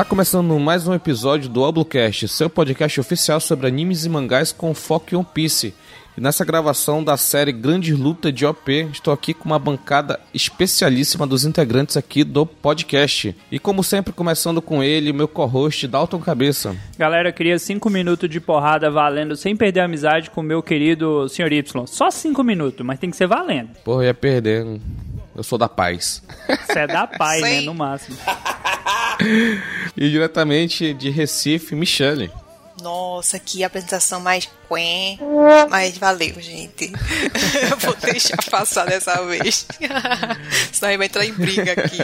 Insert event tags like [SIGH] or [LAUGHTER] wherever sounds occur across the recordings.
Está começando mais um episódio do Oblocast, seu podcast oficial sobre animes e mangás com foco em One Piece. E nessa gravação da série Grande Luta de OP, estou aqui com uma bancada especialíssima dos integrantes aqui do podcast. E como sempre, começando com ele, meu co-host Dalton Cabeça. Galera, eu queria cinco minutos de porrada valendo, sem perder a amizade com o meu querido Sr. Y. Só cinco minutos, mas tem que ser valendo. Porra, eu ia perder. Eu sou da paz. Você é da paz, [LAUGHS] né? No máximo. E diretamente de Recife, Michele. Nossa, que apresentação mais quen. Mas valeu, gente. [LAUGHS] Eu vou deixar passar dessa vez. [LAUGHS] Senão vai entrar em briga aqui.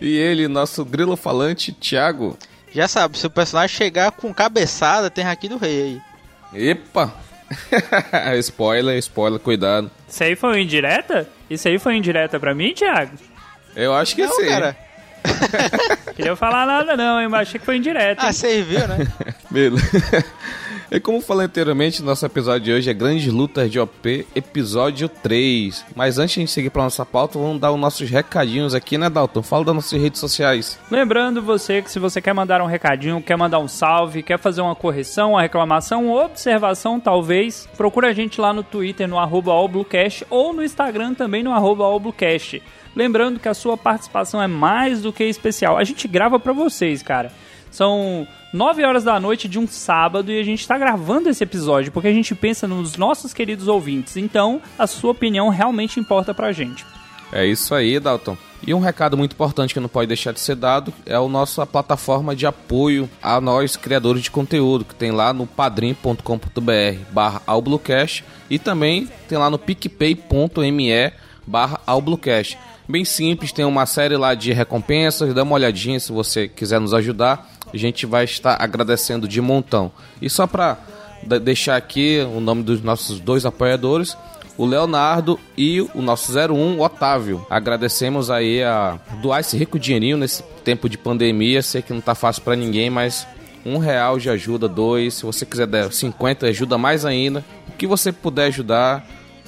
E ele, nosso grilo falante, Thiago. Já sabe, se o personagem chegar com cabeçada, tem aqui do rei aí. Epa! [LAUGHS] spoiler, spoiler, cuidado. Isso aí foi indireta? Isso aí foi indireta pra mim, Thiago? Eu acho que não, sim. Cara. [LAUGHS] Queria falar nada não, hein, mas achei que foi indireto. Ah, você viu, né? [LAUGHS] Beleza. E como falei anteriormente, nosso episódio de hoje é Grandes Lutas de OP, episódio 3. Mas antes de a gente seguir para nossa pauta, vamos dar os nossos recadinhos aqui, né, Dalton? Fala das nossas redes sociais. Lembrando você que se você quer mandar um recadinho, quer mandar um salve, quer fazer uma correção, uma reclamação, uma observação, talvez, procura a gente lá no Twitter, no arroba ou no Instagram também no arroba Lembrando que a sua participação é mais do que especial. A gente grava para vocês, cara. São 9 horas da noite de um sábado e a gente está gravando esse episódio porque a gente pensa nos nossos queridos ouvintes. Então, a sua opinião realmente importa pra gente. É isso aí, Dalton. E um recado muito importante que não pode deixar de ser dado é a nossa plataforma de apoio a nós criadores de conteúdo, que tem lá no padrim.com.br barra e também tem lá no picpay.me barra Bem simples, tem uma série lá de recompensas, dá uma olhadinha se você quiser nos ajudar. A gente vai estar agradecendo de montão. E só para deixar aqui o nome dos nossos dois apoiadores, o Leonardo e o nosso 01, o Otávio. Agradecemos aí a doar esse rico dinheirinho nesse tempo de pandemia. Sei que não tá fácil para ninguém, mas um real já ajuda, dois. Se você quiser dar 50, ajuda mais ainda. O que você puder ajudar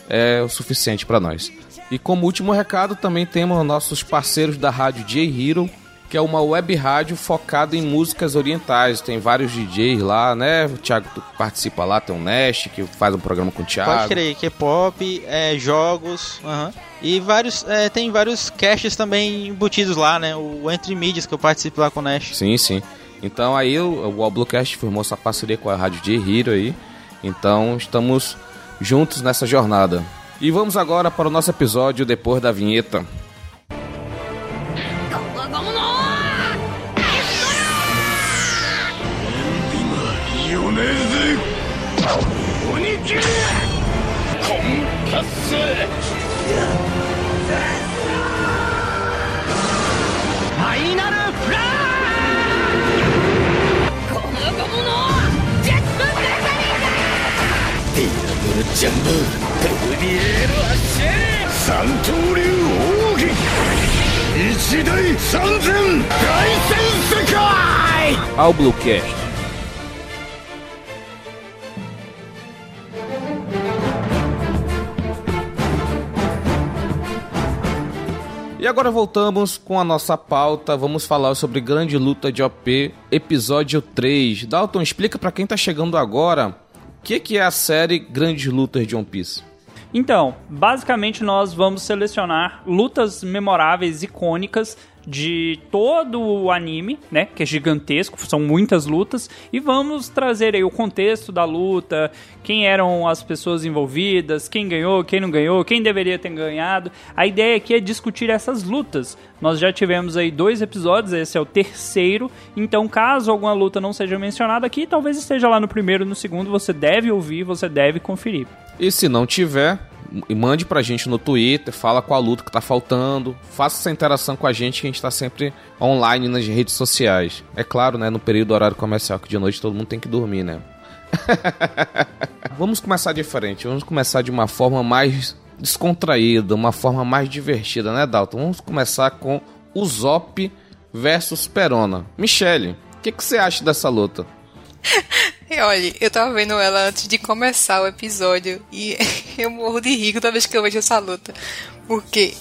é o suficiente para nós. E como último recado, também temos nossos parceiros da rádio J-Hero, que é uma web rádio focada em músicas orientais. Tem vários DJs lá, né? O Thiago participa lá, tem o Nest, que faz um programa com o Thiago. Pode crer, K-pop, é, jogos, e vários, é, tem vários caches também embutidos lá, né? O Entre Mídias, que eu participo lá com o Nest. Sim, sim. Então aí o, o Bluecast formou essa parceria com a rádio J-Hero aí. Então estamos juntos nessa jornada. E vamos agora para o nosso episódio depois da vinheta. 若者準備はよコンスファイナルフラッこのジェットブレザリだディラブルジャンブリエールアッシ三刀流奥義 一大三千大戦世界ao Bluecast E agora voltamos com a nossa pauta. Vamos falar sobre Grande Luta de OP, episódio 3. Dalton, explica para quem tá chegando agora o que, que é a série Grandes Lutas de One Piece. Então, basicamente nós vamos selecionar lutas memoráveis, icônicas de todo o anime, né, que é gigantesco, são muitas lutas, e vamos trazer aí o contexto da luta, quem eram as pessoas envolvidas, quem ganhou, quem não ganhou, quem deveria ter ganhado. A ideia aqui é discutir essas lutas. Nós já tivemos aí dois episódios, esse é o terceiro, então caso alguma luta não seja mencionada aqui, talvez esteja lá no primeiro, no segundo, você deve ouvir, você deve conferir. E se não tiver, mande pra gente no Twitter, fala qual luta que tá faltando, faça essa interação com a gente que a gente tá sempre online nas redes sociais. É claro, né, no período horário comercial, que de noite todo mundo tem que dormir, né? [LAUGHS] vamos começar diferente, vamos começar de uma forma mais descontraída, uma forma mais divertida, né, Dalton? Vamos começar com o Zop versus Perona. Michele, o que, que você acha dessa luta? [LAUGHS] E olha, eu tava vendo ela antes de começar o episódio e [LAUGHS] eu morro de rir toda vez que eu vejo essa luta. Porque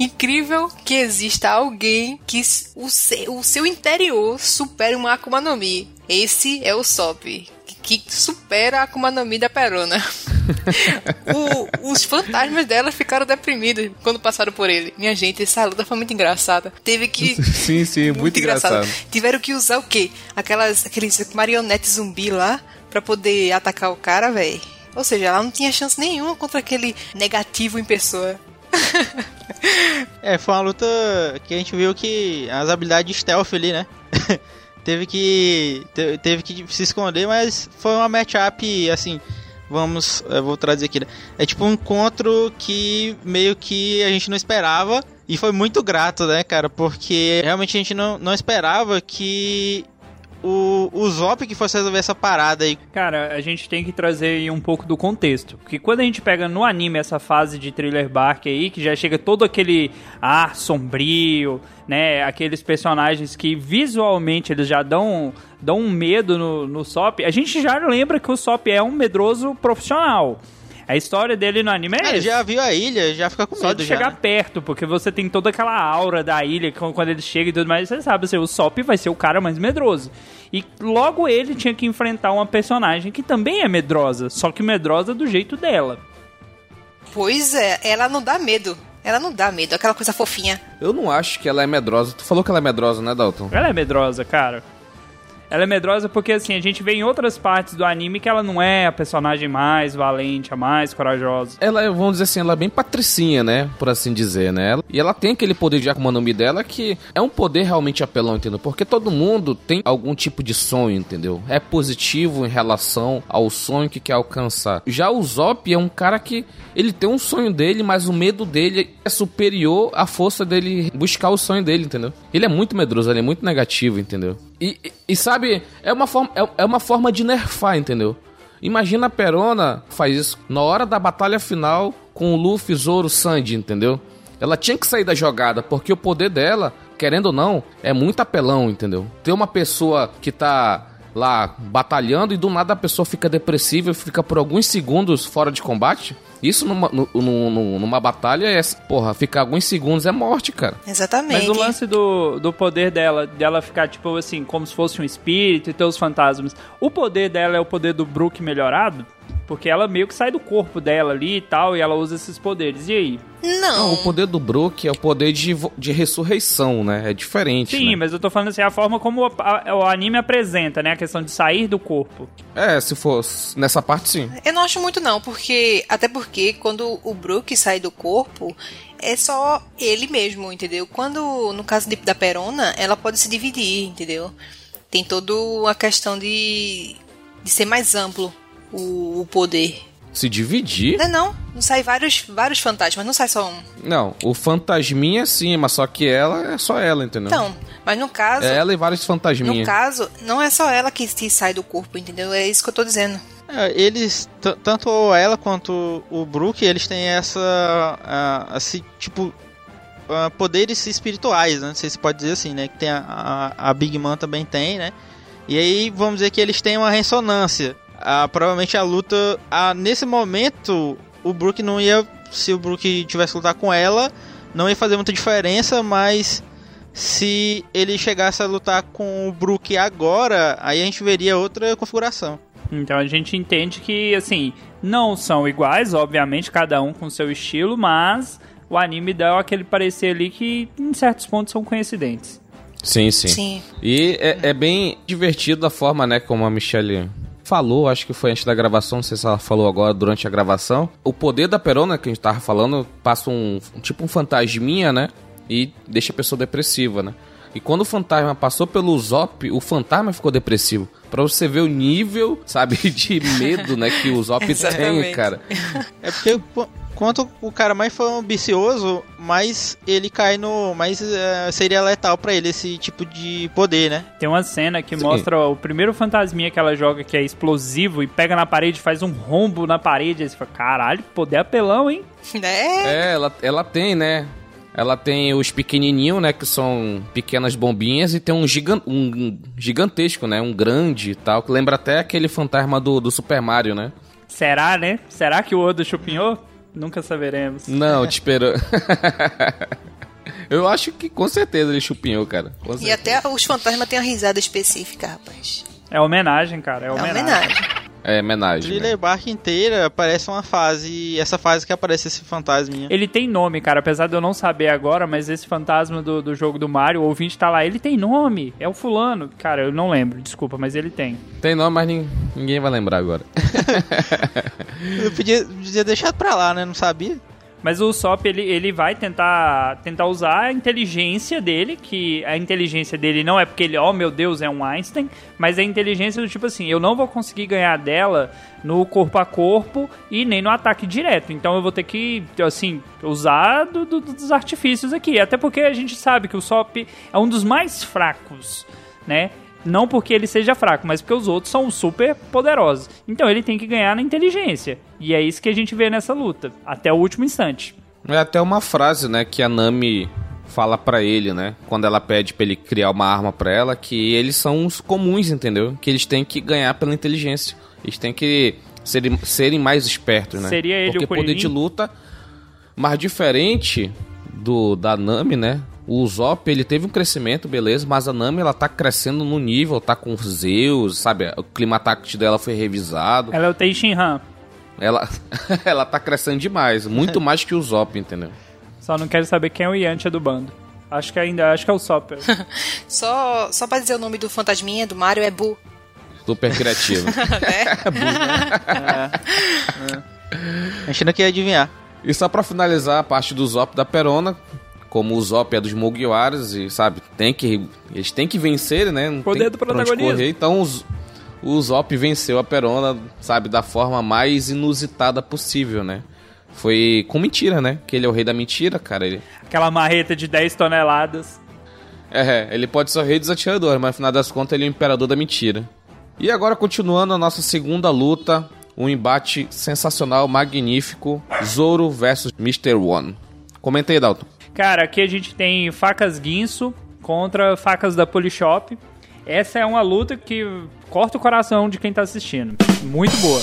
incrível que exista alguém que o seu, o seu interior supere uma Akuma no Mi. Esse é o Sop, que supera a Akuma no Mi da Perona. [LAUGHS] o, os fantasmas dela ficaram deprimidos quando passaram por ele. Minha gente, essa luta foi muito engraçada. Teve que. [LAUGHS] sim, sim, muito, muito engraçado. engraçado. Tiveram que usar o quê? Aquelas, aqueles marionetes zumbi lá pra poder atacar o cara, velho. Ou seja, ela não tinha chance nenhuma contra aquele negativo em pessoa. [LAUGHS] é, foi uma luta que a gente viu que as habilidades de stealth ali, né? Teve que teve que se esconder, mas foi uma matchup assim, vamos, eu vou trazer aqui. Né? É tipo um encontro que meio que a gente não esperava e foi muito grato, né, cara? Porque realmente a gente não, não esperava que o, o Zop que fosse resolver essa parada aí. Cara, a gente tem que trazer um pouco do contexto. Porque quando a gente pega no anime essa fase de thriller bark aí, que já chega todo aquele ar sombrio, né? Aqueles personagens que visualmente eles já dão, dão um medo no, no Sop. A gente já lembra que o Sop é um medroso profissional. A história dele no anime é, é Já viu a ilha, já fica com Só medo. Só de chegar né? perto, porque você tem toda aquela aura da ilha quando ele chega e tudo mais. Você sabe, assim, o Sop vai ser o cara mais medroso. E logo ele tinha que enfrentar uma personagem que também é medrosa, só que medrosa do jeito dela. Pois é, ela não dá medo. Ela não dá medo, aquela coisa fofinha. Eu não acho que ela é medrosa. Tu falou que ela é medrosa, né, Dalton? Ela é medrosa, cara. Ela é medrosa porque, assim, a gente vê em outras partes do anime que ela não é a personagem mais valente, a mais corajosa. Ela é, vamos dizer assim, ela é bem patricinha, né? Por assim dizer, né? E ela tem aquele poder de Akuma no Mi dela que é um poder realmente apelão, entendeu? Porque todo mundo tem algum tipo de sonho, entendeu? É positivo em relação ao sonho que quer alcançar. Já o Zop é um cara que ele tem um sonho dele, mas o medo dele é superior à força dele buscar o sonho dele, entendeu? Ele é muito medroso, ele é muito negativo, entendeu? E, e, sabe, é uma, forma, é, é uma forma de nerfar, entendeu? Imagina a Perona faz isso na hora da batalha final com o Luffy, Zoro, Sandy, entendeu? Ela tinha que sair da jogada, porque o poder dela, querendo ou não, é muito apelão, entendeu? Ter uma pessoa que tá lá batalhando e do nada a pessoa fica depressiva e fica por alguns segundos fora de combate. Isso numa, numa, numa batalha é, porra, ficar alguns segundos é morte, cara. Exatamente. Mas o lance do, do poder dela, dela ficar, tipo assim, como se fosse um espírito e ter os fantasmas. O poder dela é o poder do Brook melhorado? Porque ela meio que sai do corpo dela ali e tal, e ela usa esses poderes. E aí? Não. Não o poder do Brook é o poder de, de ressurreição, né? É diferente. Sim, né? mas eu tô falando assim, a forma como a, a, o anime apresenta, né? A questão de sair do corpo. É, se fosse nessa parte, sim. Eu não acho muito, não, porque. Até porque quando o Brook sai do corpo, é só ele mesmo, entendeu? Quando, no caso de, da Perona, ela pode se dividir, entendeu? Tem toda a questão de, de ser mais amplo o, o poder. Se dividir? Não, é não. Não sai vários, vários fantasmas, não sai só um. Não, o fantasminha sim, mas só que ela é só ela, entendeu? Então, mas no caso. É ela e vários fantasminhas. No caso, não é só ela que se sai do corpo, entendeu? É isso que eu tô dizendo. É, eles, tanto ela quanto o Brook, eles têm essa. Esse tipo. Uh, poderes espirituais, né? Não sei se pode dizer assim, né? Que tem a, a, a Big Man também tem, né? E aí, vamos dizer que eles têm uma ressonância ah, provavelmente a luta. Ah, nesse momento, o Brook não ia. Se o Brook tivesse que lutar com ela, não ia fazer muita diferença, mas se ele chegasse a lutar com o Brook agora, aí a gente veria outra configuração. Então a gente entende que, assim, não são iguais, obviamente, cada um com seu estilo, mas o anime dá aquele parecer ali que em certos pontos são coincidentes. Sim, sim. Sim. E é, é bem divertido a forma, né, como a Michelle falou, acho que foi antes da gravação, não sei se ela falou agora durante a gravação. O poder da Perona que a gente tava falando passa um, um tipo um fantasminha, né? E deixa a pessoa depressiva, né? E quando o fantasma passou pelo Zop, o fantasma ficou depressivo. Pra você ver o nível, sabe, [LAUGHS] de medo, né, que o Zop [LAUGHS] tem, cara. É porque quanto o cara mais for ambicioso, mais ele cai no. mais uh, seria letal para ele esse tipo de poder, né? Tem uma cena que Sim. mostra o primeiro fantasminha que ela joga que é explosivo e pega na parede, faz um rombo na parede. Aí você fala, caralho, poder apelão, hein? É. É, ela, ela tem, né? Ela tem os pequenininhos, né, que são pequenas bombinhas, e tem um, gigan um gigantesco, né, um grande e tal, que lembra até aquele fantasma do, do Super Mario, né? Será, né? Será que o Odo chupinhou? Nunca saberemos. Não, te espero. [LAUGHS] Eu acho que com certeza ele chupinhou, cara. E até os fantasmas têm uma risada específica, rapaz. É homenagem, cara. É homenagem. É homenagem. É homenagem. Thriller né? Bark inteira parece uma fase. Essa fase que aparece esse fantasminha. Ele tem nome, cara. Apesar de eu não saber agora, mas esse fantasma do, do jogo do Mario, o ouvinte tá lá. Ele tem nome. É o fulano. Cara, eu não lembro, desculpa, mas ele tem. Tem nome, mas ninguém vai lembrar agora. [LAUGHS] eu podia, podia deixar pra lá, né? Não sabia. Mas o Sop, ele, ele vai tentar, tentar usar a inteligência dele, que a inteligência dele não é porque ele, oh meu Deus, é um Einstein, mas é a inteligência do tipo assim, eu não vou conseguir ganhar dela no corpo a corpo e nem no ataque direto. Então eu vou ter que, assim, usar do, do, dos artifícios aqui. Até porque a gente sabe que o Sop é um dos mais fracos, né? Não porque ele seja fraco, mas porque os outros são super poderosos. Então ele tem que ganhar na inteligência. E é isso que a gente vê nessa luta, até o último instante. É até uma frase, né, que a Nami fala para ele, né, quando ela pede para ele criar uma arma para ela, que eles são os comuns, entendeu? Que eles têm que ganhar pela inteligência. Eles têm que serem, serem mais espertos, né? Seria ele Porque o poder de luta, mas diferente do da Nami, né? O Usopp, ele teve um crescimento, beleza, mas a Nami, ela tá crescendo no nível, tá com Zeus, sabe? O clima táctil dela foi revisado. Ela é o Tenshinhan. Ela, [LAUGHS] ela tá crescendo demais, muito mais que o Usopp, entendeu? Só não quero saber quem é o Yantia do bando. Acho que ainda, acho que é o Sopper. [LAUGHS] só, só pra dizer o nome do fantasminha do Mario é Bu. Super criativo. [LAUGHS] é? Bu, né? é. É. A gente não quer adivinhar. E só pra finalizar a parte do Zop da Perona, como o Zop é dos Mugiwaras e, sabe, tem que, eles têm que vencer, né? Não Poder do protagonismo. Correr, então os, o Zop venceu a Perona, sabe, da forma mais inusitada possível, né? Foi com mentira, né? Que ele é o rei da mentira, cara. Ele... Aquela marreta de 10 toneladas. É, ele pode ser o rei dos atiradores, mas no final das contas ele é o imperador da mentira. E agora, continuando a nossa segunda luta, um embate sensacional, magnífico, Zoro versus Mr. One. Comenta aí, Dalton. Cara, aqui a gente tem facas guinso contra facas da Polishop. Essa é uma luta que corta o coração de quem tá assistindo. Muito boa.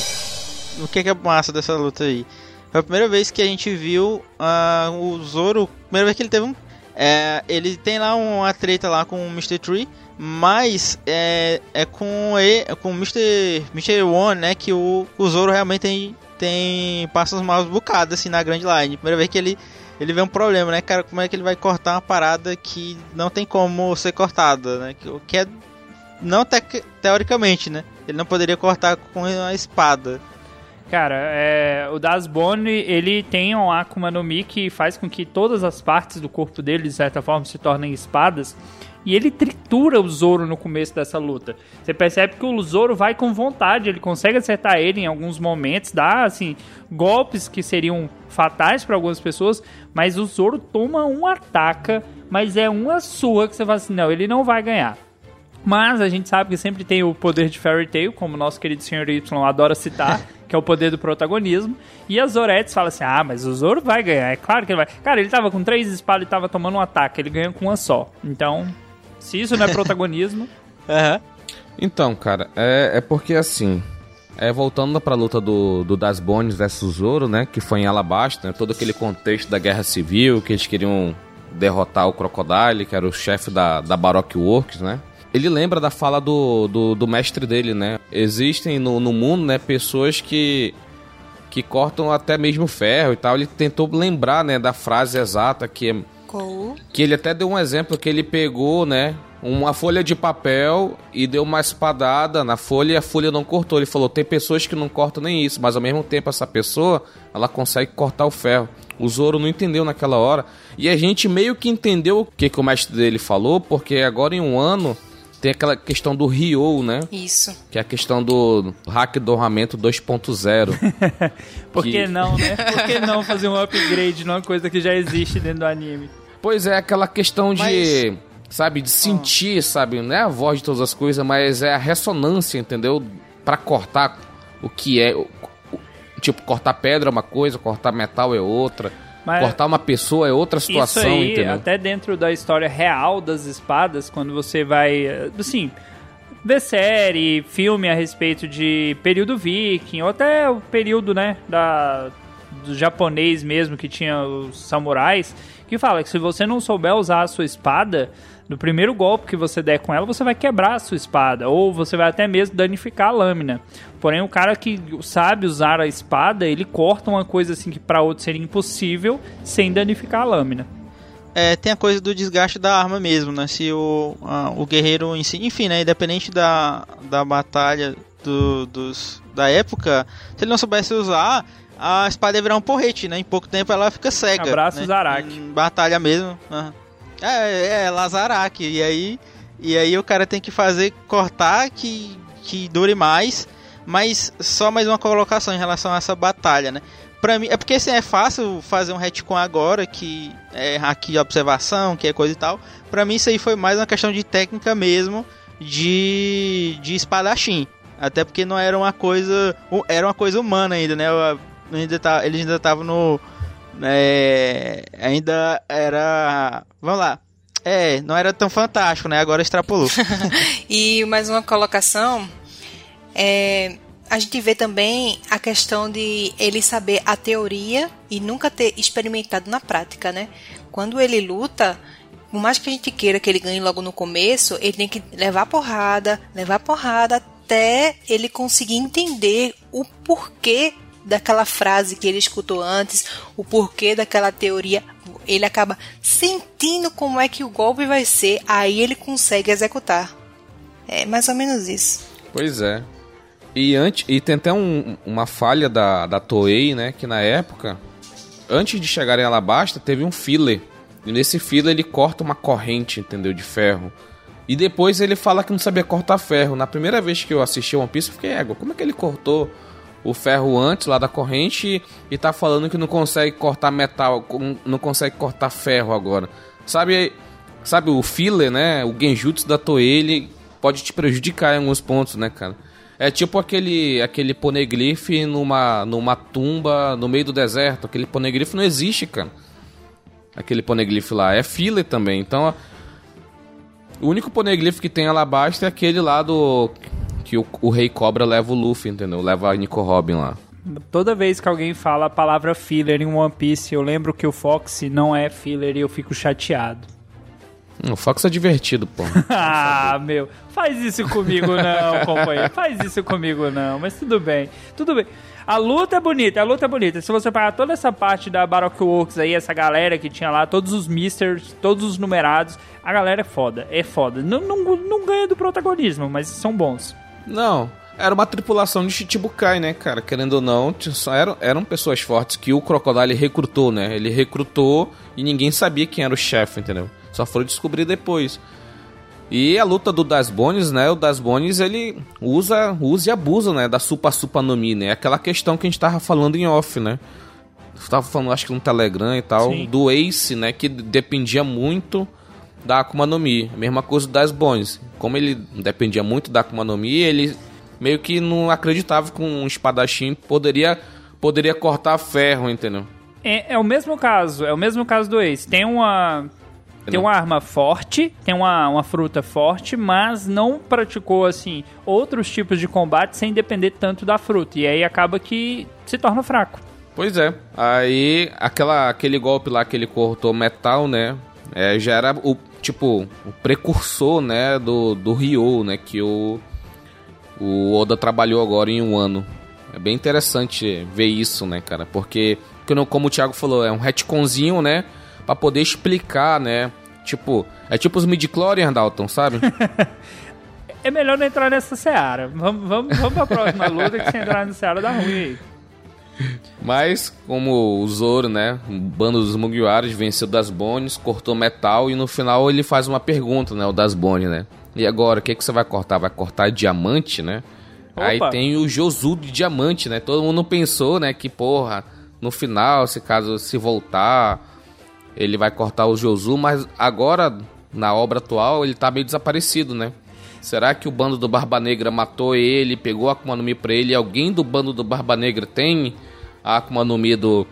O que é, que é massa dessa luta aí? Foi a primeira vez que a gente viu uh, o Zoro. Primeira vez que ele teve um. É, ele tem lá uma treta lá com o Mr. Tree. Mas é, é com ele, com o Mr. Mr. One, né? Que o, o Zoro realmente tem, tem passos maus bocados assim na Grand Line. Primeira vez que ele ele vê um problema, né, cara? Como é que ele vai cortar uma parada que não tem como ser cortada, né? O que é. Não te teoricamente, né? Ele não poderia cortar com uma espada. Cara, é, o Dasbone, ele tem um Akuma no Mi que faz com que todas as partes do corpo dele, de certa forma, se tornem espadas. E ele tritura o Zoro no começo dessa luta. Você percebe que o Zoro vai com vontade, ele consegue acertar ele em alguns momentos, dá assim golpes que seriam fatais para algumas pessoas, mas o Zoro toma um ataca, mas é uma sua que você fala assim, não, ele não vai ganhar. Mas a gente sabe que sempre tem o poder de Fairy Tail, como o nosso querido Sr. Y adora citar, [LAUGHS] que é o poder do protagonismo. E a Zoretes fala assim: ah, mas o Zoro vai ganhar, é claro que ele vai. Cara, ele tava com três espadas e tava tomando um ataque, ele ganha com uma só. Então, se isso não é [LAUGHS] protagonismo. uhum. Então, cara, é, é porque assim. É, voltando pra luta do, do Das Bones versus Zoro, né? Que foi em Alabasta, né? Todo aquele contexto da guerra civil, que eles queriam derrotar o Crocodile, que era o chefe da, da Baroque Works, né? Ele lembra da fala do, do, do mestre dele, né? Existem no, no mundo, né, pessoas que que cortam até mesmo ferro e tal. Ele tentou lembrar, né, da frase exata que que ele até deu um exemplo que ele pegou, né? Uma folha de papel e deu uma espadada na folha e a folha não cortou. Ele falou: tem pessoas que não cortam nem isso, mas ao mesmo tempo essa pessoa ela consegue cortar o ferro. O Zoro não entendeu naquela hora. E a gente meio que entendeu o que, que o mestre dele falou, porque agora em um ano tem aquela questão do Ryo, né? Isso. Que é a questão do hack do armamento 2.0. [LAUGHS] Por que... que não, né? Por que não fazer um upgrade numa coisa que já existe dentro do anime? Pois é, aquela questão de. Mas... Sabe, de sentir, oh. sabe? Não é a voz de todas as coisas, mas é a ressonância, entendeu? para cortar o que é. Tipo, cortar pedra é uma coisa, cortar metal é outra. Mas Cortar uma pessoa é outra situação, Isso aí, entendeu? até dentro da história real das espadas, quando você vai, assim, ver série, filme a respeito de período viking, ou até o período, né, da, do japonês mesmo, que tinha os samurais, que fala que se você não souber usar a sua espada, no primeiro golpe que você der com ela, você vai quebrar a sua espada, ou você vai até mesmo danificar a lâmina. Porém, o cara que sabe usar a espada, ele corta uma coisa assim que para outro seria impossível sem danificar a lâmina. É, tem a coisa do desgaste da arma mesmo, né? Se o, a- o guerreiro em si, enfim, né? Independente da, da batalha do, dos, da época, se ele não soubesse usar, a espada ia virar um porrete, né? Em pouco tempo ela fica cega. Abraço, né? Zaraki. Em batalha mesmo. aham. É, é, Lazaraki. E aí, e aí o cara tem que fazer cortar que, que dure mais. Mas só mais uma colocação em relação a essa batalha, né? Pra mim, é porque assim, é fácil fazer um retcon agora, que é aqui de observação, que é coisa e tal. Pra mim, isso aí foi mais uma questão de técnica mesmo, de, de espadachim. Até porque não era uma coisa. Era uma coisa humana ainda, né? Ainda tá, eles ainda estavam no. é, ainda era. Vamos lá. É, não era tão fantástico, né? Agora extrapolou. [LAUGHS] E mais uma colocação é a gente vê também a questão de ele saber a teoria e nunca ter experimentado na prática, né? Quando ele luta, por mais que a gente queira que ele ganhe logo no começo, ele tem que levar porrada, levar porrada até ele conseguir entender o porquê daquela frase que ele escutou antes, o porquê daquela teoria. Ele acaba sentindo como é que o golpe vai ser, aí ele consegue executar. É mais ou menos isso. Pois é. E, antes, e tem até um- uma falha da, da Toei, né? Que na época, antes de chegar em Alabasta, teve um filler. E nesse filler ele corta uma corrente, entendeu? De ferro. E depois ele fala que não sabia cortar ferro. Na primeira vez que eu assisti One Piece, eu fiquei, égua, como é que ele cortou o ferro antes lá da corrente e tá falando que não consegue cortar metal, não consegue cortar ferro agora? Sabe, sabe o filler, né? O genjutsu da Toei, pode te prejudicar em alguns pontos, né, cara? É tipo aquele aquele poneglyph numa numa tumba no meio do deserto. Aquele poneglyph não existe, cara. Aquele poneglyph lá é filler também. Então, o único poneglyph que tem alabasta é aquele lá do que o, o Rei Cobra leva o Luffy, entendeu? Leva a Nico Robin lá. Toda vez que alguém fala a palavra filler em One Piece, eu lembro que o Fox não é filler e eu fico chateado. Hum, O Fox é divertido, pô. [LAUGHS] ah, meu, faz isso comigo não, companheiro. Faz isso comigo não, mas tudo bem. Tudo bem. A luta é bonita, a luta é bonita. Se você pagar toda essa parte da Baroque Works aí, essa galera que tinha lá, todos os misters, todos os numerados, a galera é foda, é foda. Não, não, não ganha do protagonismo, mas são bons. Não, era uma tripulação de Chichibukai, né, cara? Querendo ou não, eram, eram pessoas fortes que o Crocodile recrutou, né? Ele recrutou e ninguém sabia quem era o chefe, entendeu? Só foram descobrir depois. E a luta do Das Bones, né? O Das Bones, ele usa, usa e abusa, né? Da Supa Supa no Mi, né? Aquela questão que a gente tava falando em off, né? Eu tava falando, acho que no Telegram e tal, Sim. do Ace, né? Que dependia muito da Akuma no Mi. A mesma coisa Das Bones. Como ele dependia muito da Akuma no Mi, ele meio que não acreditava que um espadachim poderia, poderia cortar ferro, entendeu? É, é o mesmo caso, é o mesmo caso do Ace. Tem uma. Tem uma arma forte, tem uma, uma fruta forte, mas não praticou, assim, outros tipos de combate sem depender tanto da fruta. E aí acaba que se torna fraco. Pois é. Aí, aquela, aquele golpe lá que ele cortou metal, né? É, já era o, tipo, o precursor, né? Do, do Ryo, né? Que o, o Oda trabalhou agora em um ano. É bem interessante ver isso, né, cara? Porque, como o Thiago falou, é um retconzinho, né? Pra poder explicar, né? Tipo, é tipo os midi-chlorian, Dalton, sabe? [LAUGHS] É melhor não entrar nessa seara. Vamos, vamos, vamos pra próxima luta que se entrar nessa seara dá ruim aí. Mas, como o Zoro, né? O bando dos Mugiwaras venceu das Bones, cortou metal e no final ele faz uma pergunta, né? O das Bones, né? E agora, o que, que você vai cortar? Vai cortar diamante, né? Aí Opa. tem o Josu de diamante, né? Todo mundo pensou, né? Que, porra, no final, se caso se voltar, ele vai cortar o Josu, mas agora, na obra atual, ele tá meio desaparecido, né? Será que o bando do Barba Negra matou ele, pegou a Akuma no Mi pra ele alguém do bando do Barba Negra tem a Akuma no Mi do,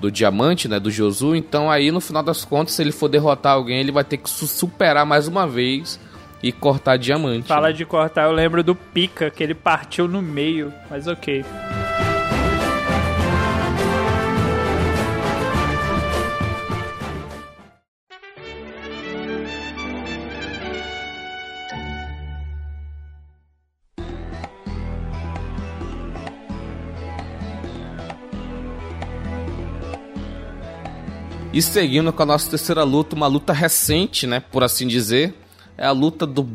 do diamante, né, do Josu. Então aí no final das contas, se ele for derrotar alguém, ele vai ter que superar mais uma vez e cortar diamante. Fala né? de cortar, eu lembro do Pica, que ele partiu no meio, mas ok. E seguindo com a nossa terceira luta, uma luta recente, né, por assim dizer, é a luta do,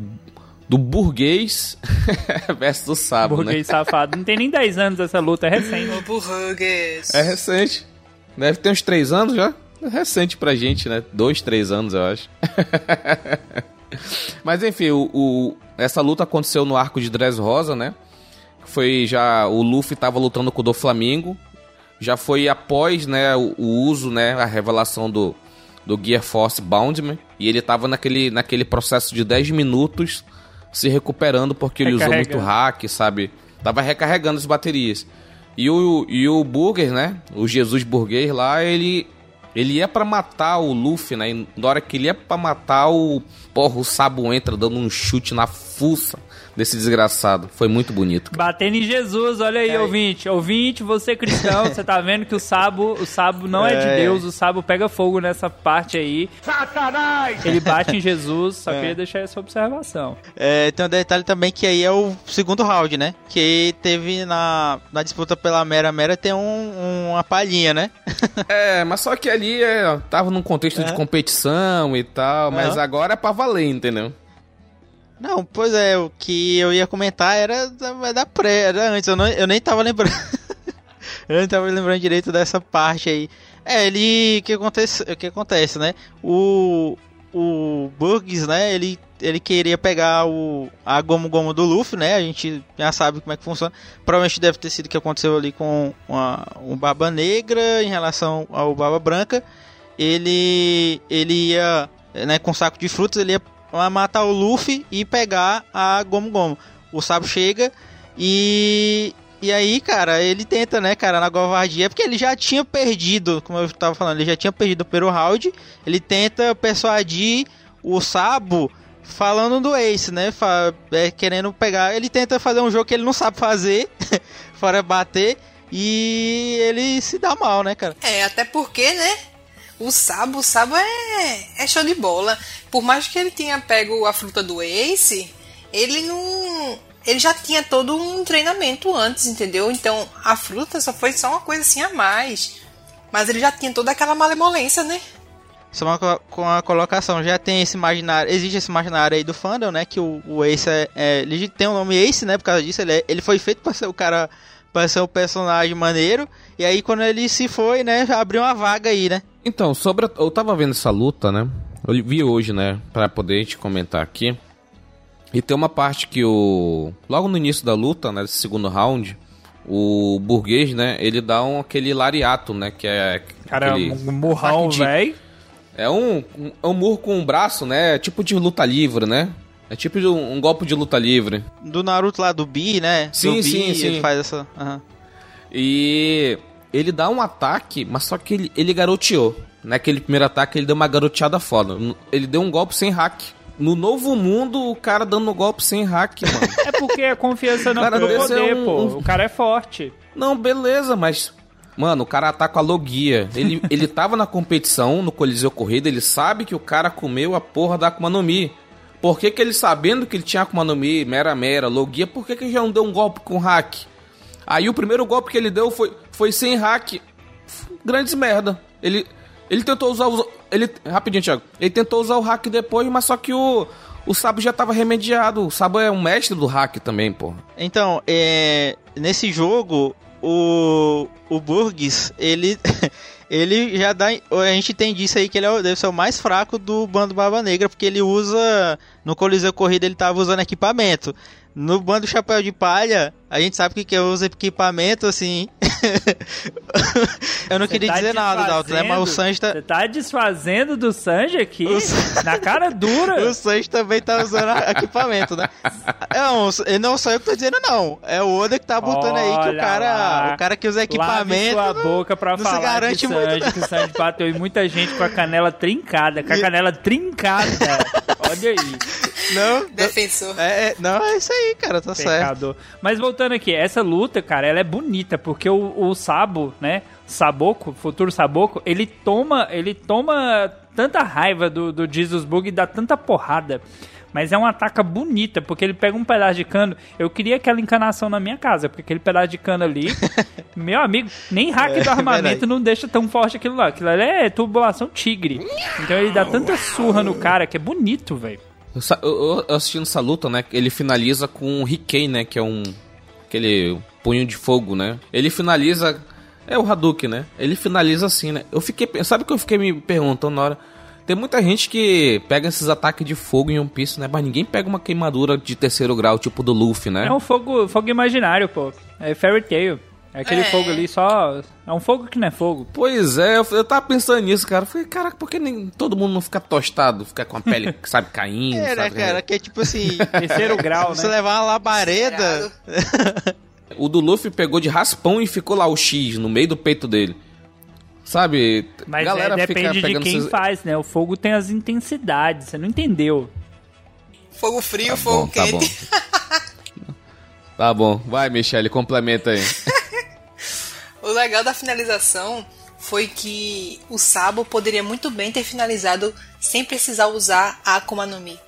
do burguês [LAUGHS] versus do sabo, Burguês né? safado. Não tem nem 10 anos essa luta, é recente. Ô, burguês. É recente. Deve ter uns três anos já. É recente pra gente, né? Dois, três anos, eu acho. [LAUGHS] Mas enfim, o, o- essa luta aconteceu no arco de Dressrosa, né? Foi já. O Luffy tava lutando com o do Flamengo. Já foi após, né, o, o uso, né, a revelação do, do Gear Force Boundman. E ele tava naquele, naquele processo de 10 minutos se recuperando porque ele usou muito hack, sabe? Tava recarregando as baterias. E o, e o Burger, né? O Jesus Burguês lá, ele. Ele ia pra matar o Luffy, né? E na hora que ele ia pra matar o. Porra, o Sabo entra dando um chute na fuça desse desgraçado. Foi muito bonito. Batendo em Jesus, olha aí, ouvinte. Ouvinte, você cristão, [LAUGHS] você tá vendo que o sabo, o sabo não é, de É. Deus, o sabo pega fogo nessa parte aí. Satanás! Ele bate em Jesus, só [LAUGHS] queria deixar essa observação. É, tem um detalhe também que aí é o segundo round, né? Que teve na, na disputa pela Mera Mera tem um, uma palhinha, né? [LAUGHS] É, mas só que ali é, tava num contexto de É. competição e tal, mas agora é pra valer, entendeu? Não, pois é, o que eu ia comentar era da, da pré, era antes, eu, não, eu nem tava lembrando. [LAUGHS] eu nem tava lembrando direito dessa parte aí. É, ele. O que acontece, que acontece né? O. O Burgs, né? Ele, ele queria pegar o, a Gomu Gomu do Luffy, né? A gente já sabe como é que funciona. Provavelmente deve ter sido o que aconteceu ali com uma, um Barba Negra em relação ao Barba Branca. Ele. Ele ia. Né, com saco de frutas, ele ia matar o Luffy e pegar a Gomu Gomu. O Sabo chega e. E aí, cara, ele tenta, né, cara, na covardia, porque ele já tinha perdido, como eu tava falando, ele já tinha perdido o primeiro round. Ele tenta persuadir o Sabo falando do Ace, né? é, querendo pegar. Ele tenta fazer um jogo que ele não sabe fazer, [LAUGHS] fora bater, e ele se dá mal, né, cara? É, até porque, né? O Sabo, o Sabo é, é show de bola. Por mais que ele tenha pego a fruta do Ace, ele não. Ele já tinha todo um treinamento antes, entendeu? Então a fruta só foi só uma coisa assim a mais. Mas ele já tinha toda aquela malemolência, né? Só uma co- com a colocação, já tem esse imaginário, existe esse imaginário aí do fandom, né, que o, o Ace é, é- ele tem o nome Ace, né, por causa disso, ele, é- ele foi feito pra ser o cara, pra ser o personagem maneiro, e aí quando ele se foi, né, abriu uma vaga aí, né. Então, sobre. a- Eu tava vendo essa luta, né? Eu vi hoje, né? Pra poder te comentar aqui. E tem uma parte que o. Logo no início da luta, né? Desse segundo round. O burguês, né? Ele dá um, aquele lariato, né? Que é. Cara, aquele um murrão, velho. É um, um, é um murro com um braço, né? É tipo de luta livre, né? É tipo um, um golpe de luta livre. Do Naruto lá, do Bi, né, Sim, do Bi, sim, sim. ele faz essa, aham. E ele dá um ataque, mas só que ele, ele garoteou. Naquele primeiro ataque ele deu uma garoteada foda. Ele deu um golpe sem hack. No novo mundo, o cara dando golpe sem hack, mano. [LAUGHS] É porque a confiança no Cara, poder, ser um- pô. um- O cara é forte. Não, beleza, mas. Mano, o cara tá com a logia. Ele, ele tava na competição, no Coliseu Corrida, ele sabe que o cara comeu a porra da Akuma no Mi. Por que, que ele, sabendo que ele tinha Akuma no Mi, mera mera, logia, por que, que ele já não deu um golpe com hack? Aí o primeiro golpe que ele deu foi, foi sem hack. Grandes merda. Ele, ele tentou usar os. Ele, rapidinho, Thiago. Ele tentou usar o hack depois, mas só que o. O Sabo já tava remediado. O Sabo é um mestre do hack também, porra. Então, é, nesse jogo, o, o Burgs, ele, [LAUGHS] ele já dá. A gente tem disso aí que ele é deve ser o mais fraco do bando Barba Negra, porque ele usa. No Coliseu Corrida ele tava usando equipamento. No bando Chapéu de Palha, a gente sabe que que usa equipamento assim. [LAUGHS] [LAUGHS] eu não Você queria tá dizer nada, Dalton, né? Mas o Sanji tá. Você tá desfazendo do Sanji aqui? Na cara dura. [LAUGHS] O Sanji também tá usando equipamento, né? Não, não sou eu que tô dizendo, não. É o Oda que tá botando aí que o Olha cara. lá. O cara que usa Lave equipamento. sua boca pra não se falar garante de muito, Sanji, que o Sanji bateu em muita gente com a canela trincada. Com a canela trincada. Olha aí. Não, Defensor. é, é- não, é isso aí, cara, tá certo. Pecador. Mas voltando aqui, essa luta, cara, ela é bonita, porque o, o Sabo, né? Saboco, futuro Saboco, ele toma, ele toma tanta raiva do, do Jesus Bug e dá tanta porrada. Mas é uma ataca bonita, porque ele pega um pedaço de cano. Eu queria aquela encanação na minha casa, porque aquele pedaço de cano ali, [LAUGHS] meu amigo, nem hack do armamento verdade. não deixa tão forte aquilo lá. Aquilo ali é tubulação tigre. Então ele dá tanta surra no cara que é bonito, velho. Eu Eu, eu assistindo essa luta, né? Ele finaliza com o Riken, né? Que é um. Aquele punho de fogo, né? Ele finaliza. É o Hadouken, né? Ele finaliza assim, né? Eu fiquei. Sabe o que eu fiquei me perguntando na hora? Tem muita gente que pega esses ataques de fogo em One Piece, né? Mas ninguém pega uma queimadura de terceiro grau, tipo do Luffy, né? É um fogo, fogo imaginário, pô. É Fairy Tail. É aquele É. fogo ali só. É um fogo que não é fogo. Pois é, eu, eu tava pensando nisso, cara. Eu falei, caraca, por que nem todo mundo não fica tostado? Fica com a pele, [LAUGHS] sabe, caindo, É, né, sabe? cara? Que é tipo assim. Terceiro grau, [LAUGHS] Você né? levar uma labareda. [LAUGHS] O do Luffy pegou de raspão e ficou lá o X no meio do peito dele. Sabe? Mas galera é, fica depende de quem esses- faz, né? O fogo tem as intensidades, você não entendeu. Fogo frio, Tá fogo bom, tá bom. quente. [LAUGHS] Tá bom, vai, Michele, complementa aí. [LAUGHS] O legal da finalização foi que o Sabo poderia muito bem ter finalizado sem precisar usar a Akuma no Mi.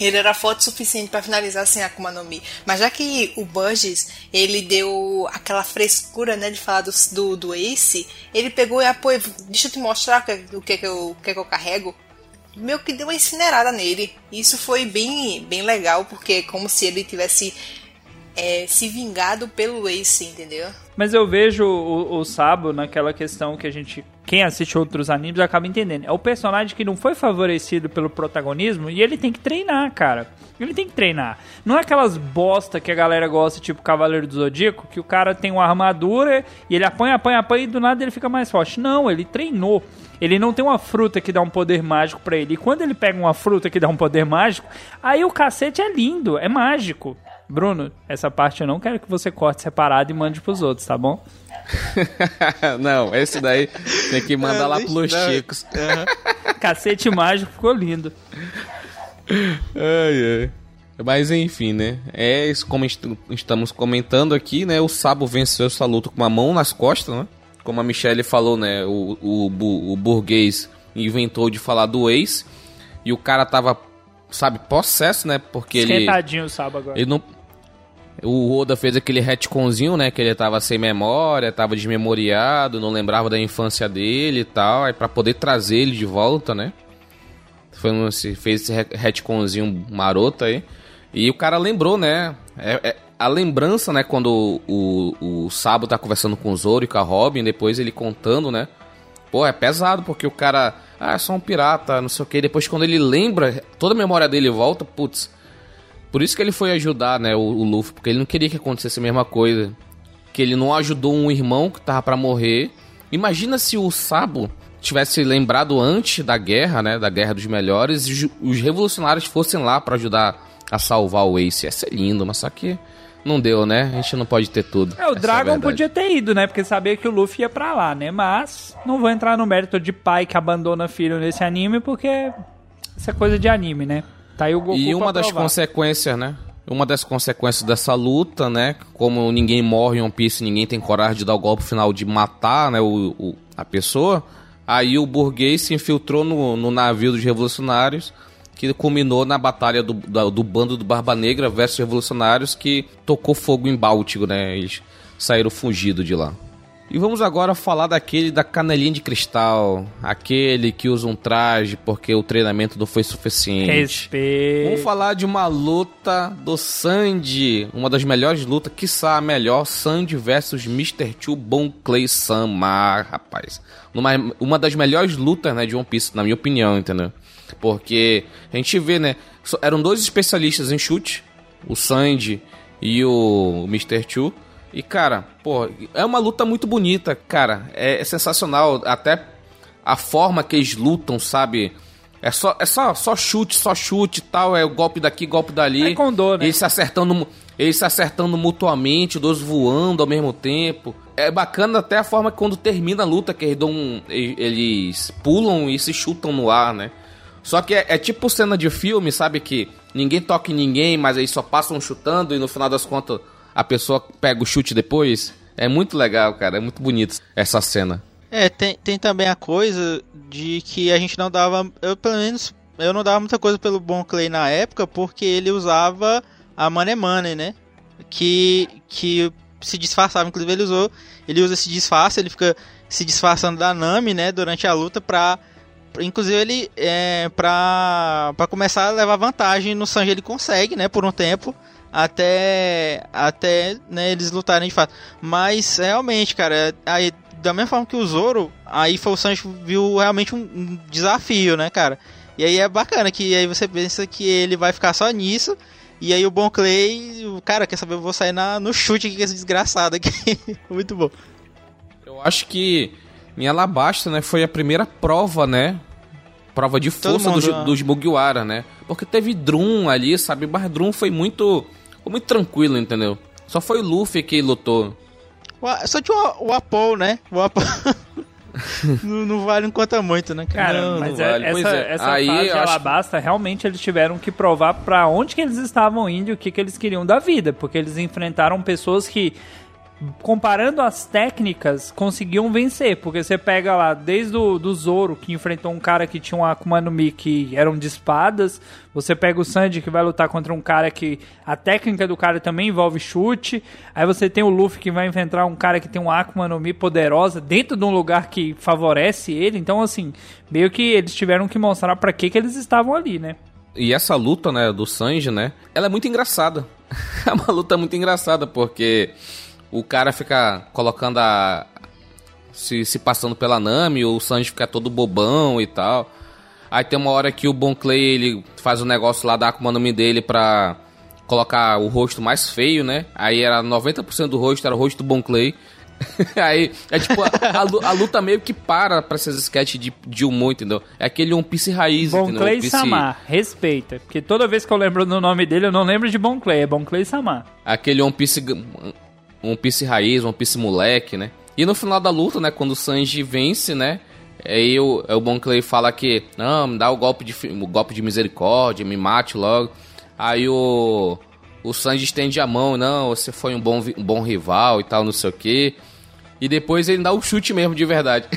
Ele era forte o suficiente para finalizar sem Akuma no Mi. Mas já que o Burgess, ele deu aquela frescura, né, de falar do, do, do Ace, ele pegou e apoiou, deixa eu te mostrar o que, o que, que, eu, o que, que eu carrego. Meio que deu uma incinerada nele. Isso foi bem, bem legal, porque é como se ele tivesse é, se vingado pelo Ace, entendeu? Mas eu vejo o, o Sabo naquela questão que a gente. Quem assiste outros animes acaba entendendo. É o personagem que não foi favorecido pelo protagonismo e ele tem que treinar, cara. Ele tem que treinar. Não é aquelas bosta que a galera gosta, tipo Cavaleiro do Zodíaco, que o cara tem uma armadura e ele apanha, apanha, apanha e do nada ele fica mais forte. Não, ele treinou. Ele não tem uma fruta que dá um poder mágico pra ele. E quando ele pega uma fruta que dá um poder mágico, aí o cacete é lindo, é mágico. Bruno, essa parte eu não quero que você corte separado e mande pros outros, tá bom? [LAUGHS] não, esse daí tem que mandar lá Não, pros não. chicos. Cacete mágico ficou lindo. Ai, ai. Mas enfim, né? É isso como est- estamos comentando aqui, né? O Sabo venceu essa luta com uma mão nas costas, né? Como a Michelle falou, né? O, o, bu- o burguês inventou de falar do ex. E o cara tava, sabe, possesso, né? Porque ele. Esquentadinho o sábado agora. Ele não. O Oda fez aquele retconzinho, né? Que ele tava sem memória, tava desmemoriado, não lembrava da infância dele e tal. Aí pra poder trazer ele de volta, né? Foi um, fez esse re- retconzinho maroto aí. E o cara lembrou, né? É, é- a lembrança, né? Quando o, o, o Sabo tá conversando com o Zoro e com a Robin, depois ele contando, né? Pô, é pesado, porque o cara. Ah, é só um pirata, não sei o que. Depois, quando ele lembra, toda a memória dele volta, putz. Por isso que ele foi ajudar, né, o, o Luffy, porque ele não queria que acontecesse a mesma coisa. Que ele não ajudou um irmão que tava pra morrer. Imagina se o Sabo tivesse lembrado antes da guerra, né, da Guerra dos Melhores, e os- os revolucionários fossem lá pra ajudar a salvar o Ace. Ia ser lindo, mas só que não deu, né? A gente não pode ter tudo. É, o Essa Dragon verdade. podia ter ido, né? Porque sabia que o Luffy ia pra lá, né? Mas não vou entrar no mérito de pai que abandona filho nesse anime, porque isso é coisa de anime, né? Tá aí o Goku E uma das provar. consequências, né? Uma das consequências dessa luta, né? Como ninguém morre em One Piece, ninguém tem coragem de dar o golpe final de matar, né? O, o- a pessoa. Aí o burguês se infiltrou no, no navio dos revolucionários, que culminou na batalha do, do bando do Barba Negra versus revolucionários, que tocou fogo em Báltico, né? Eles saíram fugidos de lá. E vamos agora falar daquele da canelinha de cristal, aquele que usa um traje porque o treinamento não foi suficiente. Respeito. Vamos falar de uma luta do Sandy, uma das melhores lutas, quiçá a melhor, Sandy versus Mr. Two Bon Clay Sama, rapaz. Uma, uma das melhores lutas, né, de One Piece, na minha opinião, entendeu? Porque a gente vê, né, eram dois especialistas em chute, o Sandy e o Mr. Two, E, cara, pô, é uma luta muito bonita, cara. É, é sensacional. Até a forma que eles lutam, sabe? É só, é só, só chute, só chute e tal. É o golpe daqui, golpe dali. É condô, né? Eles se acertando, eles se acertando mutuamente, dois voando ao mesmo tempo. É bacana até a forma que quando termina a luta, que eles, dão, eles pulam e se chutam no ar, né? Só que é, é, tipo cena de filme, sabe? Que ninguém toca em ninguém, mas eles só passam chutando e no final das contas a pessoa pega o chute depois. É muito legal, cara. É muito bonito essa cena. É, tem, tem também a coisa de que a gente não dava. Eu, pelo menos, eu não dava muita coisa pelo Bon Clay na época, porque ele usava a Money Money, né? Que, que se disfarçava. Inclusive, ele usou. Ele usa esse disfarce, ele fica se disfarçando da Nami, né? Durante a luta pra. Inclusive ele é, pra, pra começar a levar vantagem no Sanji ele consegue, né? Por um tempo até até né, eles lutarem de fato. Mas realmente, cara, aí, da mesma forma que o Zoro, aí foi o Sancho viu realmente um, um, desafio, né, cara? E aí é bacana que aí você pensa que ele vai ficar só nisso. E aí o Bon Clay, o cara, quer saber, eu vou sair na, no chute aqui com esse desgraçado aqui. [LAUGHS] Muito bom. Eu acho que em Alabasta, né, foi a primeira prova, né? Prova de força mundo, dos, né? dos Mugiwara, né? Porque teve Drum ali, sabe? Mas Drum foi muito foi muito tranquilo, entendeu? Só foi o Luffy que lutou. Só tinha o, o Apple, né? O Apple. [LAUGHS] não, não, vale, não conta muito, né, cara? Não, mas não é, vale. essa, é. essa Aí, fase de Alabasta, realmente eles tiveram que provar para onde que eles estavam indo e o que, que eles queriam da vida, porque eles enfrentaram pessoas que comparando as técnicas, conseguiam vencer. Porque você pega lá, desde o do Zoro, que enfrentou um cara que tinha um Akuma no Mi que eram de espadas. Você pega o Sanji, que vai lutar contra um cara que a técnica do cara também envolve chute. Aí você tem o Luffy, que vai enfrentar um cara que tem um Akuma no Mi poderosa dentro de um lugar que favorece ele. Então, assim, meio que eles tiveram que mostrar para que, que eles estavam ali, né? E essa luta, né, do Sanji, né, ela é muito engraçada. [LAUGHS] é uma luta muito engraçada, porque o cara fica colocando a. Se, se passando pela Nami, o Sanji fica todo bobão e tal. Aí tem uma hora que o Bon Clay ele faz o um negócio lá da Akuma no Mi dele pra colocar o rosto mais feio, né? Aí era 90% do rosto, era o rosto do Bon Clay. [LAUGHS] Aí é tipo, a, a, luta meio que para pra esses sketches de, de humor, entendeu? É aquele One Piece raiz, Bon entendeu? Clay Piece... Samar, respeita. Porque toda vez que eu lembro do nome dele, eu não lembro de Bon Clay, é Bon Clay Samar. Aquele One Piece um Piece raiz, um Piece moleque, né? E no final da luta, né, quando o Sanji vence, né? Aí o, o Bon Clay fala que, não, me dá o golpe de, o golpe de misericórdia, me mate logo. Aí o, o Sanji estende a mão, não, você foi um bom, um bom rival e tal, não sei o que. E depois ele dá o chute mesmo, de verdade.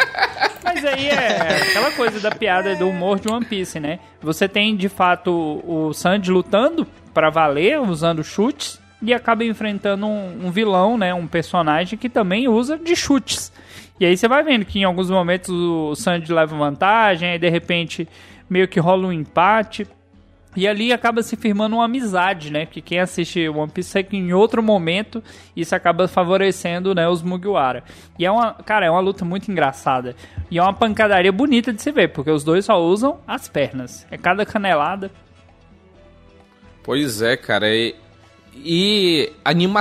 [LAUGHS] Mas aí é aquela coisa da piada do humor de One Piece, né? Você tem, de fato, o Sanji lutando para valer, usando chutes e acaba enfrentando um, um, vilão, né, um personagem que também usa de chutes. E aí você vai vendo que em alguns momentos o Sanji leva vantagem, aí de repente meio que rola um empate. E ali acaba se firmando uma amizade, né? Porque quem assiste One Piece sabe que em outro momento isso acaba favorecendo, né, os Mugiwara. E é uma, cara, é uma luta muito engraçada. E é uma pancadaria bonita de se ver, porque os dois só usam as pernas. É cada canelada. Pois é, cara, e anima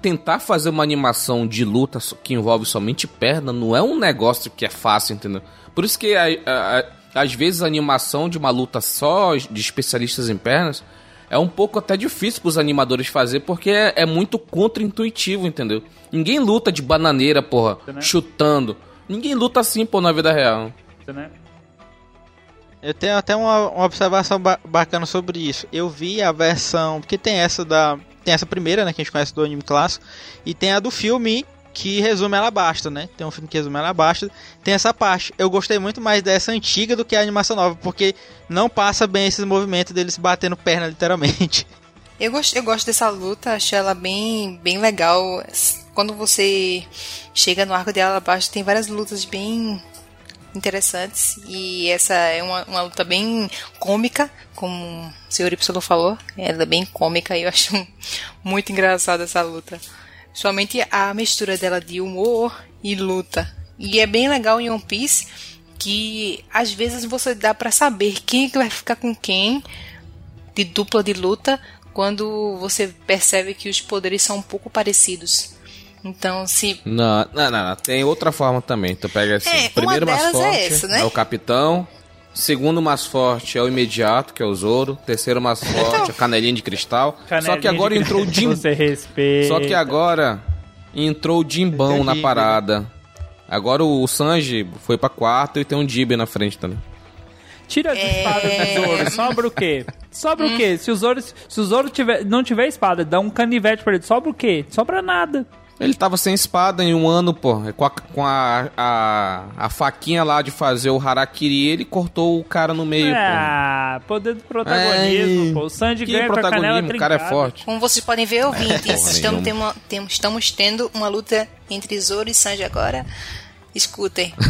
tentar fazer uma animação de luta que envolve somente perna não é um negócio que é fácil, entendeu? Por isso que a, a, a, às vezes a animação de uma luta só de especialistas em pernas é um pouco até difícil para os animadores fazer porque é, é muito contra-intuitivo, entendeu? Ninguém luta de bananeira, porra, chutando. Ninguém luta assim, pô, na vida real. Eu tenho até uma, uma observação ba bacana sobre isso. Eu vi a versão. Porque tem essa da. Tem essa primeira, né? Que a gente conhece do anime clássico. E tem a do filme que resume ela basta, né? Tem um filme que resume ela basta. Tem essa parte. Eu gostei muito mais dessa antiga do que a animação nova. Porque não passa bem esses movimentos deles batendo perna, literalmente. [LAUGHS] Eu gosto, eu gosto dessa luta, achei ela bem, bem legal. Quando você chega no arco dela abaixo, tem várias lutas bem interessantes. E essa é uma, uma luta bem cômica, como o senhor Y falou. Ela é bem cômica e eu [LAUGHS] acho muito engraçada essa luta. Somente a mistura dela de humor e luta. E é bem legal em One Piece que às vezes você dá para saber quem é vai ficar com quem de dupla de luta quando você percebe que os poderes são um pouco parecidos. Então, se. Não, não, não, não. tem outra forma também. Tu pega assim: É, primeiro mais é forte essa, né? o capitão. Segundo mais forte é o imediato, que é o Zoro. Terceiro mais forte é a canelinha de cristal. Só que Canelinha agora de- entrou o Jim. Você respeita. Só que agora entrou o Jimbão na Entendi. parada. Agora o Sanji foi pra quarto e tem um Jib na frente também. Tira as espadas do Zoro, sobra o quê? Sobra o quê? Se o Zoro, se o Zoro tiver, não tiver espada, dá um canivete pra ele, sobra o quê? Sobra nada. Ele tava sem espada em um ano, pô. Com a, com a, a, a faquinha lá de fazer o Harakiri, ele cortou o cara no meio, pô. Ah, poder do protagonismo, Ai, pô. O Sanji Que ganha com a canela protagonismo, o cara é forte. Como vocês podem ver, ouvintes, porra estamos, nenhuma. tem uma- tem- estamos tendo uma luta entre Zoro e Sanji agora. Escutem. [LAUGHS]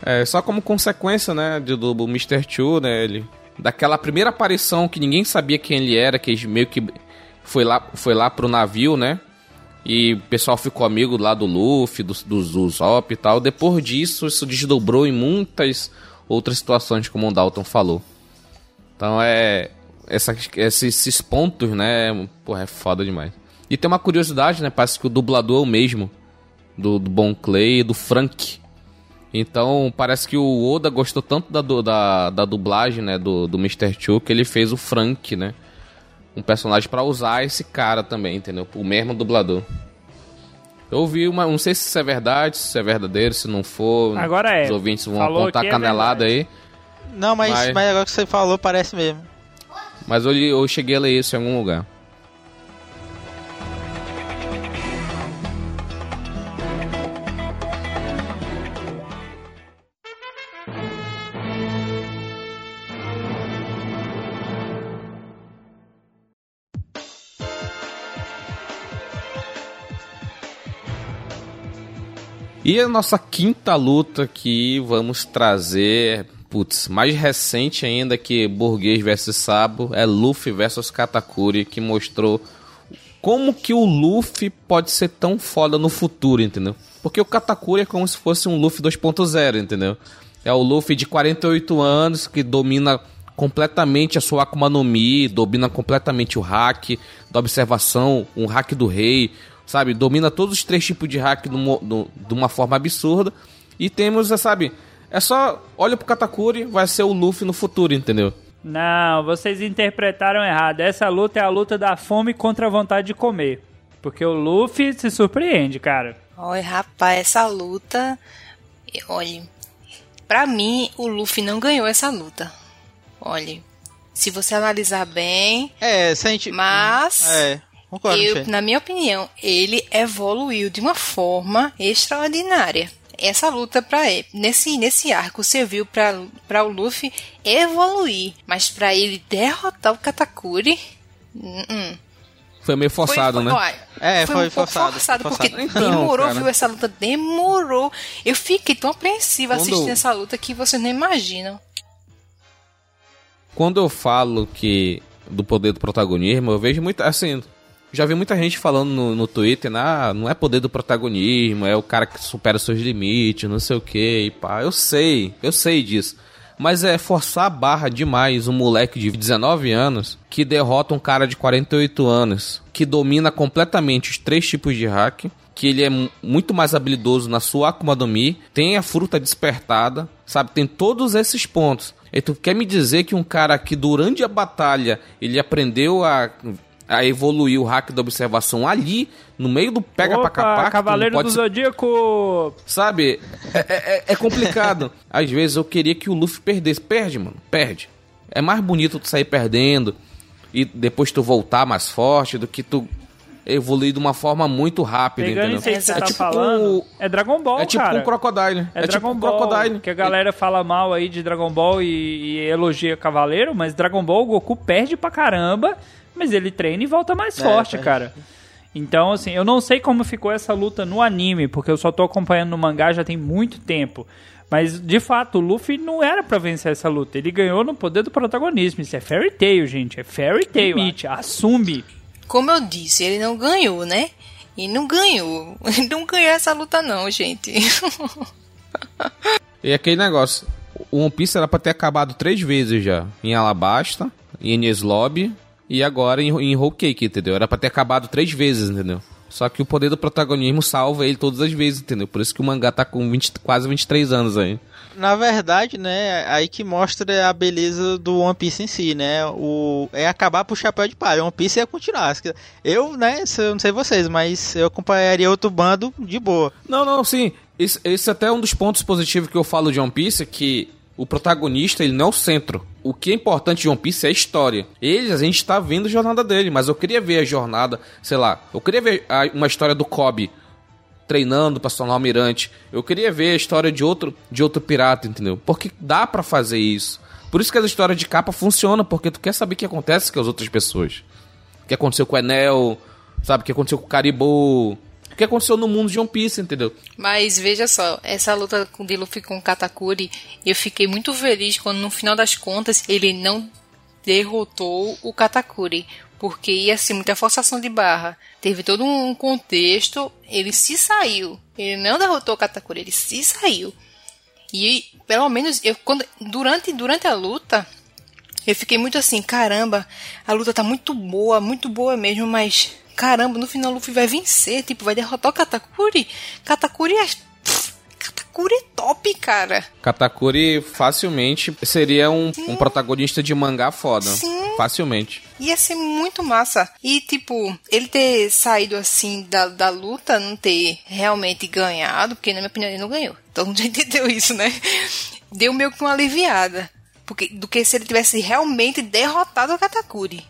É, só como consequência, né, de- do, do Mr. Chu, né, ele... Daquela primeira aparição que ninguém sabia quem ele era, que ele meio que foi lá, foi lá pro navio, né? E o pessoal ficou amigo lá do Luffy, do, do, do Zop e tal. Depois disso, isso desdobrou em muitas outras situações, como o Dalton falou. Então é... Essa, esses, pontos, né, porra, é foda demais. E tem uma curiosidade, né, parece que o dublador é o mesmo. Do, do Bon Clay e do Frank. Então, parece que o Oda gostou tanto da, da, da dublagem, né, do, do Mr. Chu, que ele fez o Frank, né? Um personagem pra usar esse cara também, entendeu? O mesmo dublador. Eu ouvi uma. Não sei se isso é verdade, se isso é verdadeiro, se não for. Agora é. Os ouvintes vão Falou apontar que é canelada aí. Não, mas, Vai. mas agora que você falou, parece mesmo. Mas eu, eu cheguei a ler isso em algum lugar. E a nossa quinta luta que vamos trazer, putz, mais recente ainda que Burguês versus Sabo, é Luffy versus Katakuri, que mostrou como que o Luffy pode ser tão foda no futuro, entendeu? Porque o Katakuri é como se fosse um Luffy 2.0, entendeu? É o Luffy de 48 anos que domina completamente a sua Akuma no Mi, domina completamente o hack da observação, um hack do rei, sabe? Domina todos os três tipos de hack numa- no- de uma forma absurda. E temos, é, sabe? É só, olha pro Katakuri, vai ser o Luffy no futuro, entendeu? Não, vocês interpretaram errado. Essa luta é a luta da fome contra a vontade de comer. Porque o Luffy se surpreende, cara. Olha, rapaz, essa luta. Olha, pra mim, o Luffy não ganhou essa luta. Olha, se você analisar bem, É, se a gente. mas. É, concordo, eu, na minha opinião, ele evoluiu de uma forma extraordinária. Essa luta para ele, nesse nesse arco serviu para para o Luffy evoluir, mas para ele derrotar o Katakuri, hum, hum. Foi meio forçado, foi, né? olha, É, foi, foi um pouco forçado, forçado, forçado. porque Então, demorou, cara. viu? Essa luta demorou. Eu fiquei tão apreensiva Quando- assistindo essa luta que vocês não imaginam. Quando eu falo que do poder do protagonismo, eu vejo muita. Assim, já vi muita gente falando no, no Twitter, ah, não é poder do protagonismo, é o cara que supera seus limites, não sei o que, e pá. Eu sei, eu sei disso. Mas é forçar a barra demais um moleque de 19 anos que derrota um cara de 48 anos, que domina completamente os três tipos de hack, que ele é mu- muito mais habilidoso na sua Akuma no Mi, tem a fruta despertada, sabe? Tem todos esses pontos. E tu quer me dizer que um cara que durante a batalha ele aprendeu a, a evoluir o hack da observação ali, no meio do pega pra Opa, capar, tu não Cavaleiro pode do Zodíaco! Sabe? É, é- é complicado. [LAUGHS] Às vezes eu queria que o Luffy perdesse. Perde, mano. Perde. É mais bonito tu sair perdendo e depois tu voltar mais forte do que tu evoluir de uma forma muito rápida, Pegando entendeu? isso que você É tá tipo falando, o- é Dragon Ball, É tipo cara. um Crocodile. É, É, Dragon tipo um Ball, Crocodile. que a galera fala mal aí de Dragon Ball e, e elogia Cavaleiro, mas Dragon Ball o Goku perde pra caramba, mas ele treina e volta mais É, forte, cara. Então, assim, eu não sei como ficou essa luta no anime, porque eu só tô acompanhando no mangá já tem muito tempo. Mas, de fato, o Luffy não era pra vencer essa luta. Ele ganhou no poder do protagonismo. Isso é Fairy Tail, gente. É Fairy Tail. Limite, assume. Como eu disse, ele não ganhou, né? E não ganhou. [LAUGHS] Ele não ganhou essa luta, não, gente. [LAUGHS] E aquele negócio. O One Piece era pra ter acabado três vezes já. Em Alabasta, em Enies Lobby e agora em, em Whole Cake, entendeu? Era pra ter acabado três vezes, entendeu? Só que o poder do protagonismo salva ele todas as vezes, entendeu? Por isso que o mangá tá com 20, quase 23 anos aí. Na verdade, né, aí que mostra a beleza do One Piece em si, né? O, é acabar pro chapéu de palha. One Piece ia continuar. Eu, né, eu não sei vocês, mas eu acompanharia outro bando de boa. Não, não, sim. Esse, esse até é um dos pontos positivos que eu falo de One Piece, que o protagonista, ele não é o centro. O que é importante de One Piece é a história. Eles, a gente tá vendo a jornada dele, mas eu queria ver a jornada, sei lá, eu queria ver a, uma história do Kobe treinando para se tornar almirante. Eu queria ver a história de outro, de outro pirata, entendeu? Porque dá para fazer isso. Por isso que as histórias de capa funcionam, porque tu quer saber o que acontece com as outras pessoas. O que aconteceu com o Enel, sabe? O que aconteceu com o Caribou, que aconteceu no mundo de One Piece, entendeu? Mas veja só, essa luta de Luffy com Katakuri, eu fiquei muito feliz quando no final das contas ele não derrotou o Katakuri. Porque ia ser muita forçação de barra. Teve todo um contexto, ele se saiu. Ele não derrotou o Katakuri, ele se saiu. E pelo menos eu quando durante durante a luta eu fiquei muito assim, caramba, a luta tá muito boa, muito boa mesmo, mas caramba, no final o Luffy vai vencer, tipo, vai derrotar o Katakuri. Katakuri é. Katakuri é top, cara. Katakuri facilmente seria um, um protagonista de mangá foda. Sim. Facilmente. Ia ser muito massa. E, tipo, ele ter saído assim da, da luta, não ter realmente ganhado, porque na minha opinião ele não ganhou. Todo mundo já [LAUGHS] entendeu isso, né? Deu meio que uma aliviada. Porque, do que se ele tivesse realmente derrotado o Katakuri.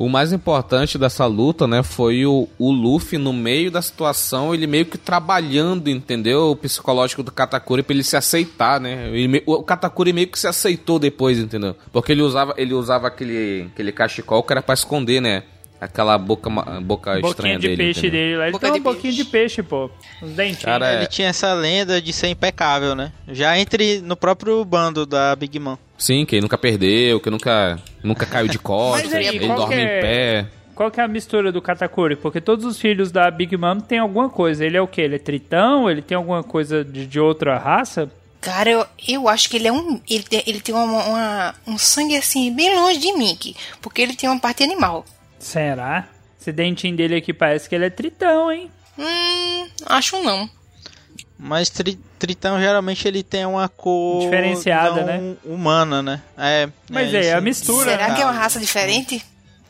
O mais importante dessa luta, né, foi o, o Luffy no meio da situação, ele meio que trabalhando, entendeu? O psicológico do Katakuri pra ele se aceitar, né? Ele, o Katakuri meio que se aceitou depois, entendeu? Porque ele usava, ele usava aquele, aquele cachecol que era pra esconder, né? Aquela boca, boca estranha de dele. peixe entendeu? dele lá. Ele Boca tem de um pouquinho de peixe, pô. Os dentinhos. Cara, é- Ele tinha essa lenda de ser impecável, né? Já entre no próprio bando da Big Mom. Sim, que ele nunca perdeu, que nunca, nunca caiu de [LAUGHS] costas, aí, ele dorme que em é- pé. Qual que é a mistura do Katakuri? Porque todos os filhos da Big Mom têm alguma coisa. Ele é o quê? Ele é tritão? Ele tem alguma coisa de, de outra raça? Cara, eu, eu acho que ele é um. Ele tem, ele tem uma, uma- um sangue assim, bem longe de Mickey. Porque ele tem uma parte animal. Será? Esse dentinho dele aqui parece que ele é tritão, hein? Hum, acho não. Mas tri, Tritão geralmente ele tem uma cor Diferenciada, não né? humana, né? É, Mas é, isso- a mistura. Será né? que é uma raça diferente?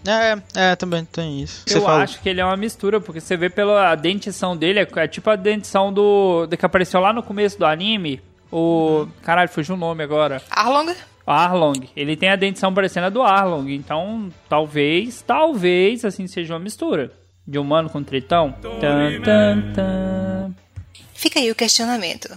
É, é, também tem isso. Você Eu acho que ele é uma mistura, porque você vê pela dentição dele, é, é tipo a dentição do, do que apareceu lá no começo do anime. O. Caralho, fugiu o nome agora. Arlong? Arlong. Ele tem a dentição parecendo a do Arlong. Então, talvez, talvez, assim, seja uma mistura. De humano com tritão. Tan, tan, tan. Fica aí o questionamento.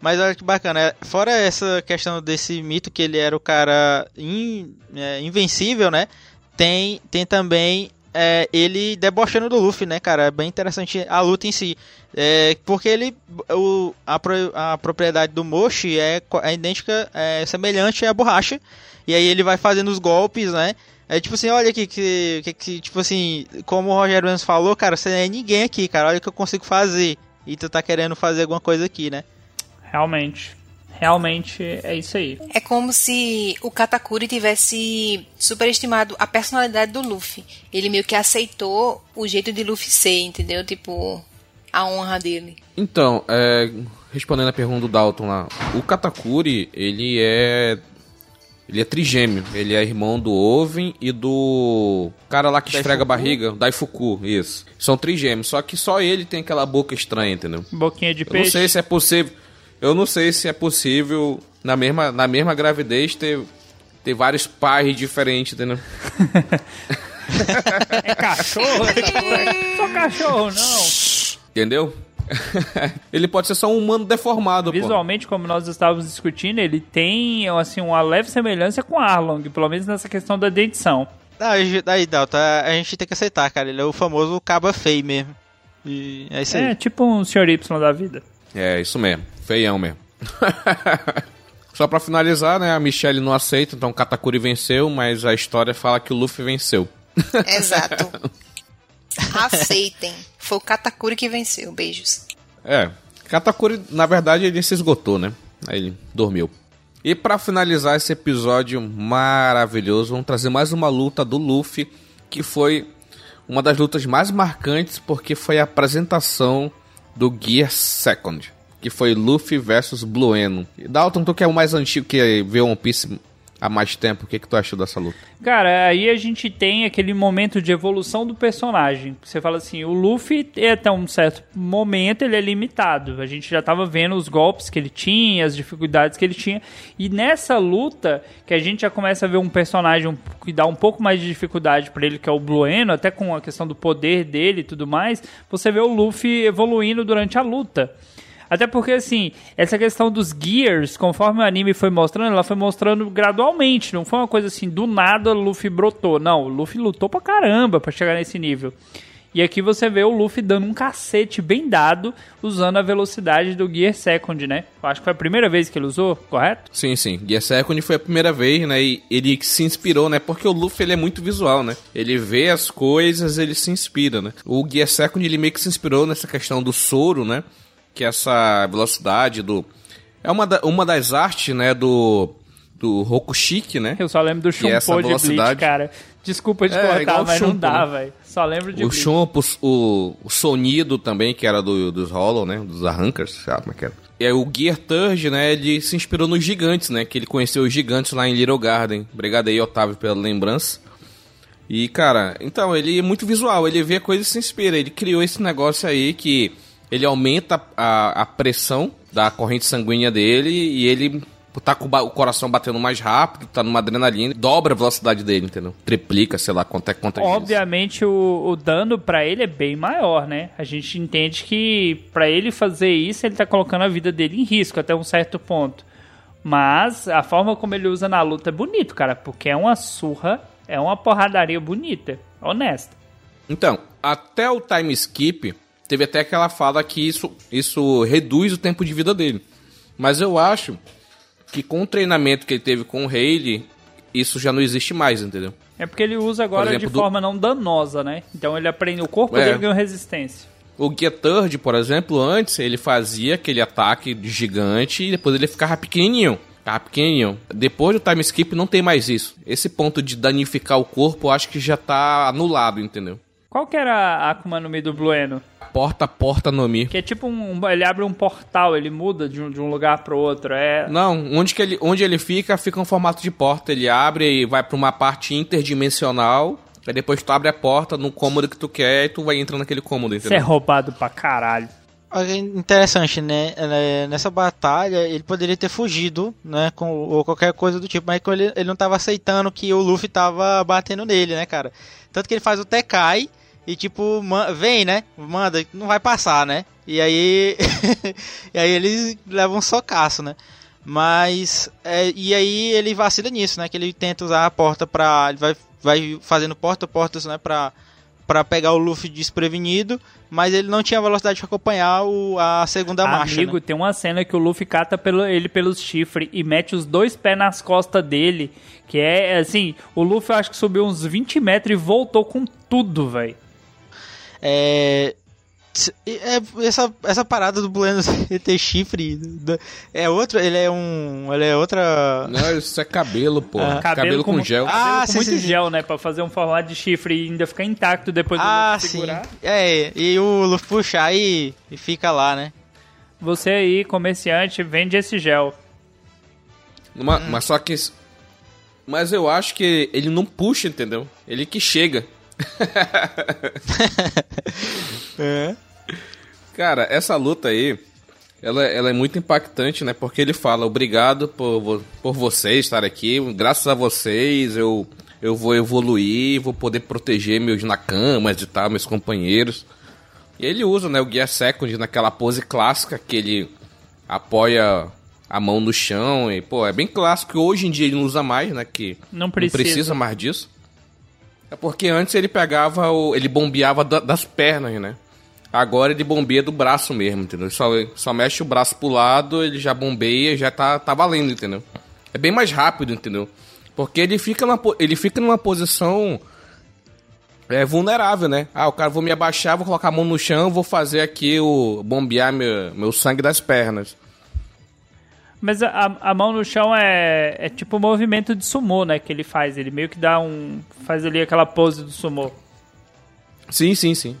Mas olha que bacana, é, fora essa questão desse mito que ele era o cara in- é, invencível, né? Tem, tem também é, ele debochando do Luffy, né, cara? É bem interessante a luta em si. É, porque ele. O, a, pro- a propriedade do Moshi é, é idêntica, é semelhante à borracha. E aí ele vai fazendo os golpes, né? É tipo assim, olha aqui, que, que, que tipo assim, como o Roger Williams falou, cara, você é ninguém aqui, cara, olha o que eu consigo fazer. E tu tá querendo fazer alguma coisa aqui, né? Realmente. Realmente é isso aí. É como se o Katakuri tivesse superestimado a personalidade do Luffy. Ele meio que aceitou o jeito de Luffy ser, entendeu? Tipo, a honra dele. Então, é, respondendo a pergunta do Dalton lá, o Katakuri, ele é. Ele é trigêmeo. Ele é irmão do Oven e do cara lá que esfrega a barriga, o Daifuku, isso. São trigêmeos, só que só ele tem aquela boca estranha, entendeu? Boquinha de Eu não peixe. sei se é possível. Eu não sei se é possível na mesma, na mesma gravidez ter, ter vários pais diferentes, entendeu? [LAUGHS] É cachorro? é [LAUGHS] só cachorro, não. Entendeu? [LAUGHS] ele pode ser só um humano deformado, pô. Visualmente, como nós estávamos discutindo, ele tem assim uma leve semelhança com Arlong, pelo menos nessa questão da dentição. Daí, daí Dalton, a gente tem que aceitar, cara. Ele é o famoso caba feio mesmo. E é isso aí. É tipo um Sr. Y da vida. É, isso mesmo. Feião mesmo. [LAUGHS] Só pra finalizar, né? A Michelle não aceita, então o Katakuri venceu, mas a história fala que o Luffy venceu. [LAUGHS] Exato. Aceitem. Foi o Katakuri que venceu. Beijos. É. Katakuri, na verdade, ele se esgotou, né? Aí ele dormiu. E para finalizar esse episódio maravilhoso, vamos trazer mais uma luta do Luffy, que foi uma das lutas mais marcantes porque foi a apresentação do Gear Second, que foi Luffy versus Blue Eno. Dalton, tu que é o mais antigo que vê One Piece há mais tempo. O que, que tu achou dessa luta? Cara, aí a gente tem aquele momento de evolução do personagem. Você fala assim, o Luffy, até um certo momento, ele é limitado. A gente já tava vendo os golpes que ele tinha, as dificuldades que ele tinha. E nessa luta, que a gente já começa a ver um personagem que dá um pouco mais de dificuldade para ele, que é o Blueno, até com a questão do poder dele e tudo mais, você vê o Luffy evoluindo durante a luta. Até porque, assim, essa questão dos gears, conforme o anime foi mostrando, ela foi mostrando gradualmente. Não foi uma coisa assim, do nada Luffy brotou. Não, o Luffy lutou pra caramba pra chegar nesse nível. E aqui você vê o Luffy dando um cacete bem dado, usando a velocidade do Gear Second, né? Eu acho que foi a primeira vez que ele usou, correto? Sim, sim. Gear Second foi a primeira vez, né? E ele se inspirou, né? Porque o Luffy ele é muito visual, né? Ele vê as coisas, ele se inspira, né? O Gear Second ele meio que se inspirou nessa questão do soro, né? Que essa velocidade do é uma, da, uma das artes, né, do do Rokushiki, né? Eu só lembro do Shumpo de Bleach, cara. Desculpa te é, cortar, mas Shumpo, não dá, né? velho. Só lembro de O Shumpo, o, o Sonido também, que era do, dos Hollow, né? Dos Arrancers, sabe como é que era. E o Gear Third, né? Ele se inspirou nos gigantes, né? Que ele conheceu os gigantes lá em Little Garden. Obrigado aí, Otávio, pela lembrança. E, cara, então, ele é muito visual. Ele vê coisas e se inspira. Ele criou esse negócio aí que ele aumenta a, a pressão da corrente sanguínea dele e ele tá com o coração batendo mais rápido, tá numa adrenalina, dobra a velocidade dele, entendeu? Triplica, sei lá, quanto é quanto é Obviamente o, o, dano para ele é bem maior, né? A gente entende que para ele fazer isso, ele tá colocando a vida dele em risco até um certo ponto. Mas a forma como ele usa na luta é bonito, cara, porque é uma surra, é uma porradaria bonita, honesta. Então, até o time skip, teve até aquela fala que isso, isso reduz o tempo de vida dele. Mas eu acho que com o treinamento que ele teve com o Haley, isso já não existe mais, entendeu? É porque ele usa agora exemplo, de forma não danosa, né? Então ele aprende, o corpo é. dele ganhou resistência. O Gear Third, por exemplo, antes ele fazia aquele ataque gigante e depois ele ficava pequenininho. Ficava pequenininho. Depois do time skip não tem mais isso. Esse ponto de danificar o corpo eu acho que já tá anulado, entendeu? Qual que era a Akuma no Mi do Blueno? Porta Porta no Mi. Que é tipo um. Ele abre um portal, ele muda de um, de um lugar pro outro. É... Não, onde, que ele, onde ele fica, fica um formato de porta. Ele abre e vai pra uma parte interdimensional. Aí depois tu abre a porta no cômodo que tu quer e tu vai entrando naquele cômodo, entendeu? Isso é roubado pra caralho. Interessante, né? Nessa batalha ele poderia ter fugido, né? Com, ou qualquer coisa do tipo, mas ele, ele não tava aceitando que o Luffy tava batendo nele, né, cara? Tanto que ele faz o Tekai e tipo, vem, né? Manda, não vai passar, né? E aí. [LAUGHS] e aí ele leva um socaço, né? Mas. É, e aí ele vacila nisso, né? Que ele tenta usar a porta pra. Ele vai, vai fazendo porta-portas, né? Pra, pra pegar o Luffy desprevenido. Mas ele não tinha velocidade para acompanhar o, a segunda Amigo, marcha. Amigo, né? tem uma cena que o Luffy cata pelo, ele pelos chifres e mete os dois pés nas costas dele. Que é assim: o Luffy acho que subiu uns 20 metros e voltou com tudo, velho. É, é, essa, essa parada do Bueno [LAUGHS] ter chifre é outro, ele é um, ele é outra. Não, isso é cabelo, pô. Ah, cabelo, cabelo com, com, gel. Ah, com sim, muito sim, gel, né, para fazer um formato de chifre e ainda ficar intacto depois ah, do segurar. Sim. É, e o Luffy puxar e, e fica lá, né? Você aí, comerciante, vende esse gel. Uma, hum. Mas só que mas eu acho que ele não puxa, entendeu? Ele que chega. [LAUGHS] é. Cara, essa luta aí, ela, ela é muito impactante, né? Porque ele fala, obrigado por, por vocês estar aqui, graças a vocês eu, eu vou evoluir, vou poder proteger meus nakamas e tal, meus companheiros. E ele usa, né, o Gear Second naquela pose clássica que ele apoia a mão no chão e, pô, é bem clássico. Hoje em dia ele não usa mais, né, que não precisa, não precisa mais disso. É porque antes ele pegava o. ele bombeava da, das pernas, né? Agora ele bombeia do braço mesmo, entendeu? Só, só mexe o braço pro lado, ele já bombeia, já tá, tá valendo, entendeu? É bem mais rápido, entendeu? Porque ele fica, na, ele fica numa posição é, vulnerável, né? Ah, o cara vou me abaixar, vou colocar a mão no chão, vou fazer aqui o bombear meu, meu sangue das pernas. Mas a, a mão no chão é, é tipo o movimento de sumô, né? Que ele faz. Ele meio que dá um. faz ali aquela pose do sumô. Sim, sim, sim.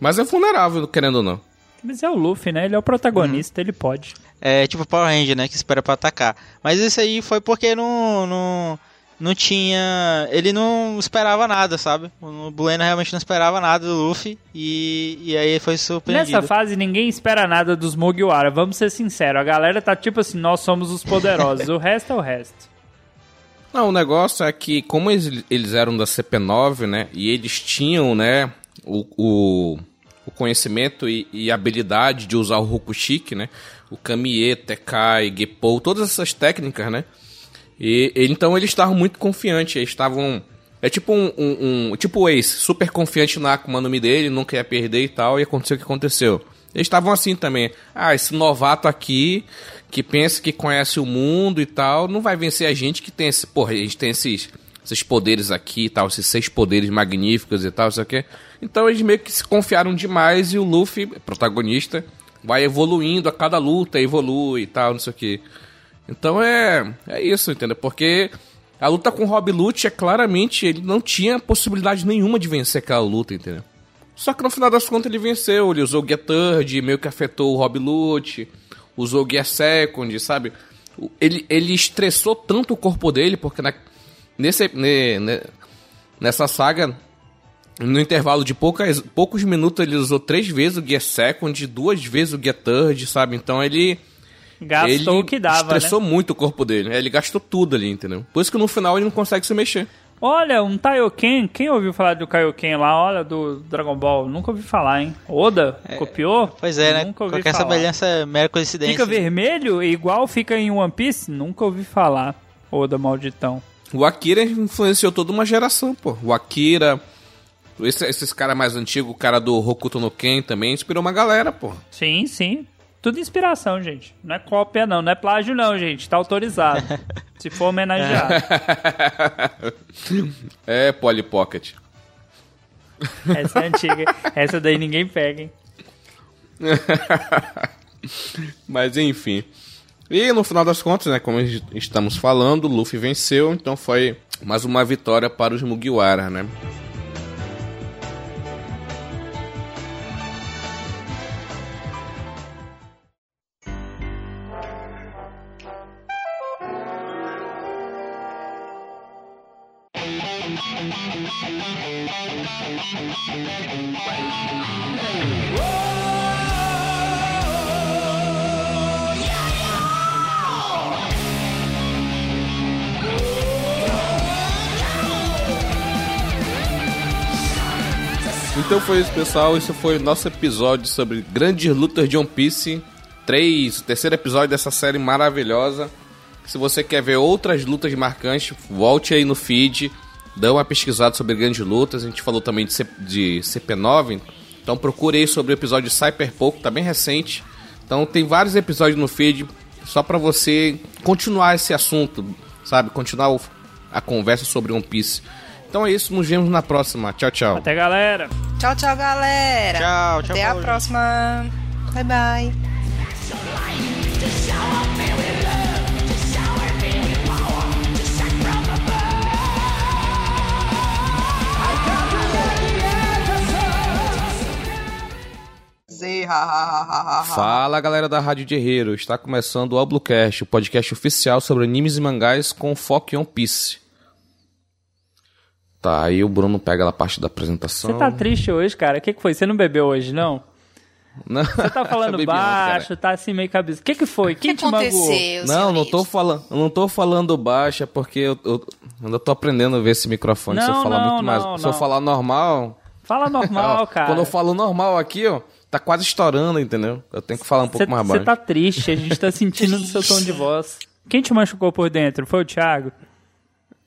Mas é vulnerável, querendo ou não. Mas é o Luffy, né? Ele é o protagonista, ele pode. É tipo Power Ranger, né? Que espera pra atacar. Mas isso aí foi porque não, não, não tinha. Ele não esperava nada, sabe? O Bueno realmente não esperava nada do Luffy. E, e aí foi surpreendido. Nessa fase, ninguém espera nada dos Mugiwara. Vamos ser sinceros. A galera tá tipo assim: nós somos os poderosos. o resto é o resto. Não, o negócio é que, como eles, eles eram da CP9, né? E eles tinham, né? O, o, o conhecimento e, e habilidade de usar o Rokushiki, né? O Kamie, Tekai, Gepou, todas essas técnicas, né? E, então eles estavam muito confiantes, eles estavam... É tipo um, um, um, Tipo o Ace, super confiante na Akuma no dele, não quer perder e tal, e aconteceu o que aconteceu. Eles estavam assim também. Ah, esse novato aqui, que pensa que conhece o mundo e tal, não vai vencer a gente que tem esse. Porra, a gente tem esses, esses poderes aqui e tal, esses seis poderes magníficos e tal, isso aqui. Então eles meio que se confiaram demais e o Luffy, protagonista, vai evoluindo a cada luta, evolui e tal, não sei o que. Então é, é isso, entendeu? Porque a luta com o Rob Lute é claramente, ele não tinha possibilidade nenhuma de vencer aquela luta, entendeu? Só que no final das contas ele venceu, ele usou o Gear Third, meio que afetou o Rob Lute, usou o Gear Second, sabe? Ele, ele estressou tanto o corpo dele, porque na, nesse, ne, ne, nessa saga, no intervalo de poucas, poucos minutos, ele usou três vezes o Gear Second, duas vezes o Gear Third, sabe? Então ele Gastou ele o que dava, estressou né? muito o corpo dele. Ele gastou tudo ali, entendeu? Por isso que no final ele não consegue se mexer. Olha, um Taioken. Quem ouviu falar do Kaioken lá? Olha, do Dragon Ball. Nunca ouvi falar, hein? Oda? Copiou? Pois é, né? Nunca ouvi Qualquer falar. semelhança é mera coincidência. Fica vermelho igual fica em One Piece? Nunca ouvi falar. Oda malditão. O Akira influenciou toda uma geração, pô. O Akira, esse- esses caras mais antigos, o cara do Hokuto no Ken também, inspirou uma galera, pô. Sim, sim. Tudo inspiração, gente. Não é cópia, não. Não é plágio, não, gente. Tá autorizado. [LAUGHS] Se for homenagear. [LAUGHS] é, Polly Pocket. Essa é antiga. Essa daí ninguém pega, hein? [LAUGHS] Mas enfim. E no final das contas, né, como estamos falando, Luffy venceu, então foi mais uma vitória para os Mugiwara, né? Isso, pessoal. Esse foi o nosso episódio sobre grandes lutas de One Piece 3, o terceiro episódio dessa série maravilhosa. Se você quer ver outras lutas marcantes, volte aí no feed, dá uma pesquisada sobre grandes lutas. A gente falou também de, C- de CP9, então procure aí sobre o episódio Cyberpunk, tá bem recente. Então tem vários episódios no feed só pra você continuar esse assunto, sabe? Continuar a conversa sobre One Piece. Então é isso, nos vemos na próxima. Tchau, tchau. Até galera. Tchau, tau, galera. Tchau, tchau, Até a próxima. Bye, bye. Fala galera da Rádio Guerreiro, está começando o Oblocast, o podcast oficial sobre animes e mangás com foco em One Piece. Tá, aí o Bruno pega a parte da apresentação. Você tá triste hoje, cara? O que, que foi? Você não bebeu hoje, não? Não, Você tá [LAUGHS] falando bebi ontem, cara. baixo, tá assim meio cabeça. O que, que foi? O que Quem te magoou? aconteceu, Não, não tô falando, eu não tô falando baixo, é porque eu, eu ainda tô aprendendo a ver esse microfone. se eu Não, falar não, muito mais, não, se eu não. falar normal, Fala normal, ó, [LAUGHS] cara. quando eu falo normal aqui, ó, tá quase estourando, entendeu? Eu tenho que falar um pouco mais Você baixo. tá triste, a gente tá [LAUGHS] sentindo no seu tom de voz. Quem te machucou por dentro? Foi o Thiago?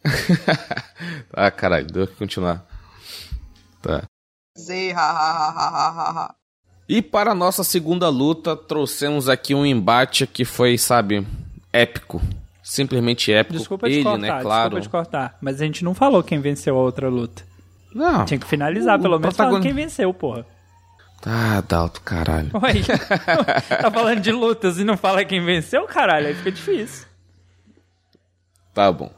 [LAUGHS] ah, caralho, deu que continuar. Tá. E para a nossa segunda luta, trouxemos aqui um embate que foi, sabe, épico. Simplesmente épico. Desculpa Ele, te cortar, né, claro. desculpa te cortar. Mas a gente não falou quem venceu a outra luta. Não. Tinha que finalizar, O pelo menos falando protagon- quem venceu, porra. Ah, Dalto, caralho. Oi. [LAUGHS] tá falando de lutas e não fala quem venceu, caralho, aí fica difícil. Tá bom.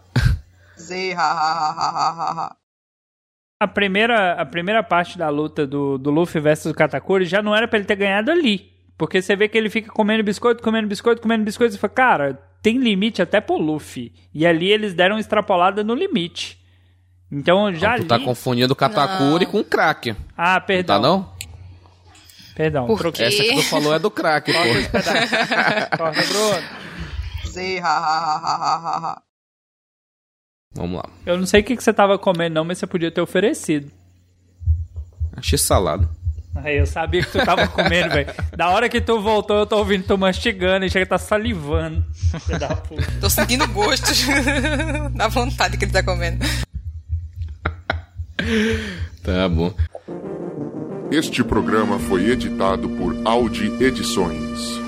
Z, ha, ha, ha, ha, ha, ha. A primeira, a primeira parte da luta do, do Luffy versus o Katakuri já não era pra ele ter ganhado ali. Porque você vê que ele fica comendo biscoito, comendo biscoito, comendo biscoito e fala, cara, tem limite até pro Luffy. E ali eles deram extrapolada no limite. Então já tu tá ali... confundindo o Katakuri com o crack. Ah, Não perdão. tá não? Perdão, Por troquei. quê? Essa que tu falou é do crack, pô. Corta, Bruno. Ha, ha, ha, ha, ha, ha. Vamos lá. Eu não sei o que, que você tava comendo, não, mas você podia ter oferecido. Achei salado. Aí eu sabia que tu tava [LAUGHS] comendo, velho. Da hora que tu voltou, eu tô ouvindo tu mastigando e chega que tá salivando. [LAUGHS] Tô sentindo gosto [LAUGHS] da vontade que ele tá comendo. Tá bom. Este programa foi editado por Audi Edições.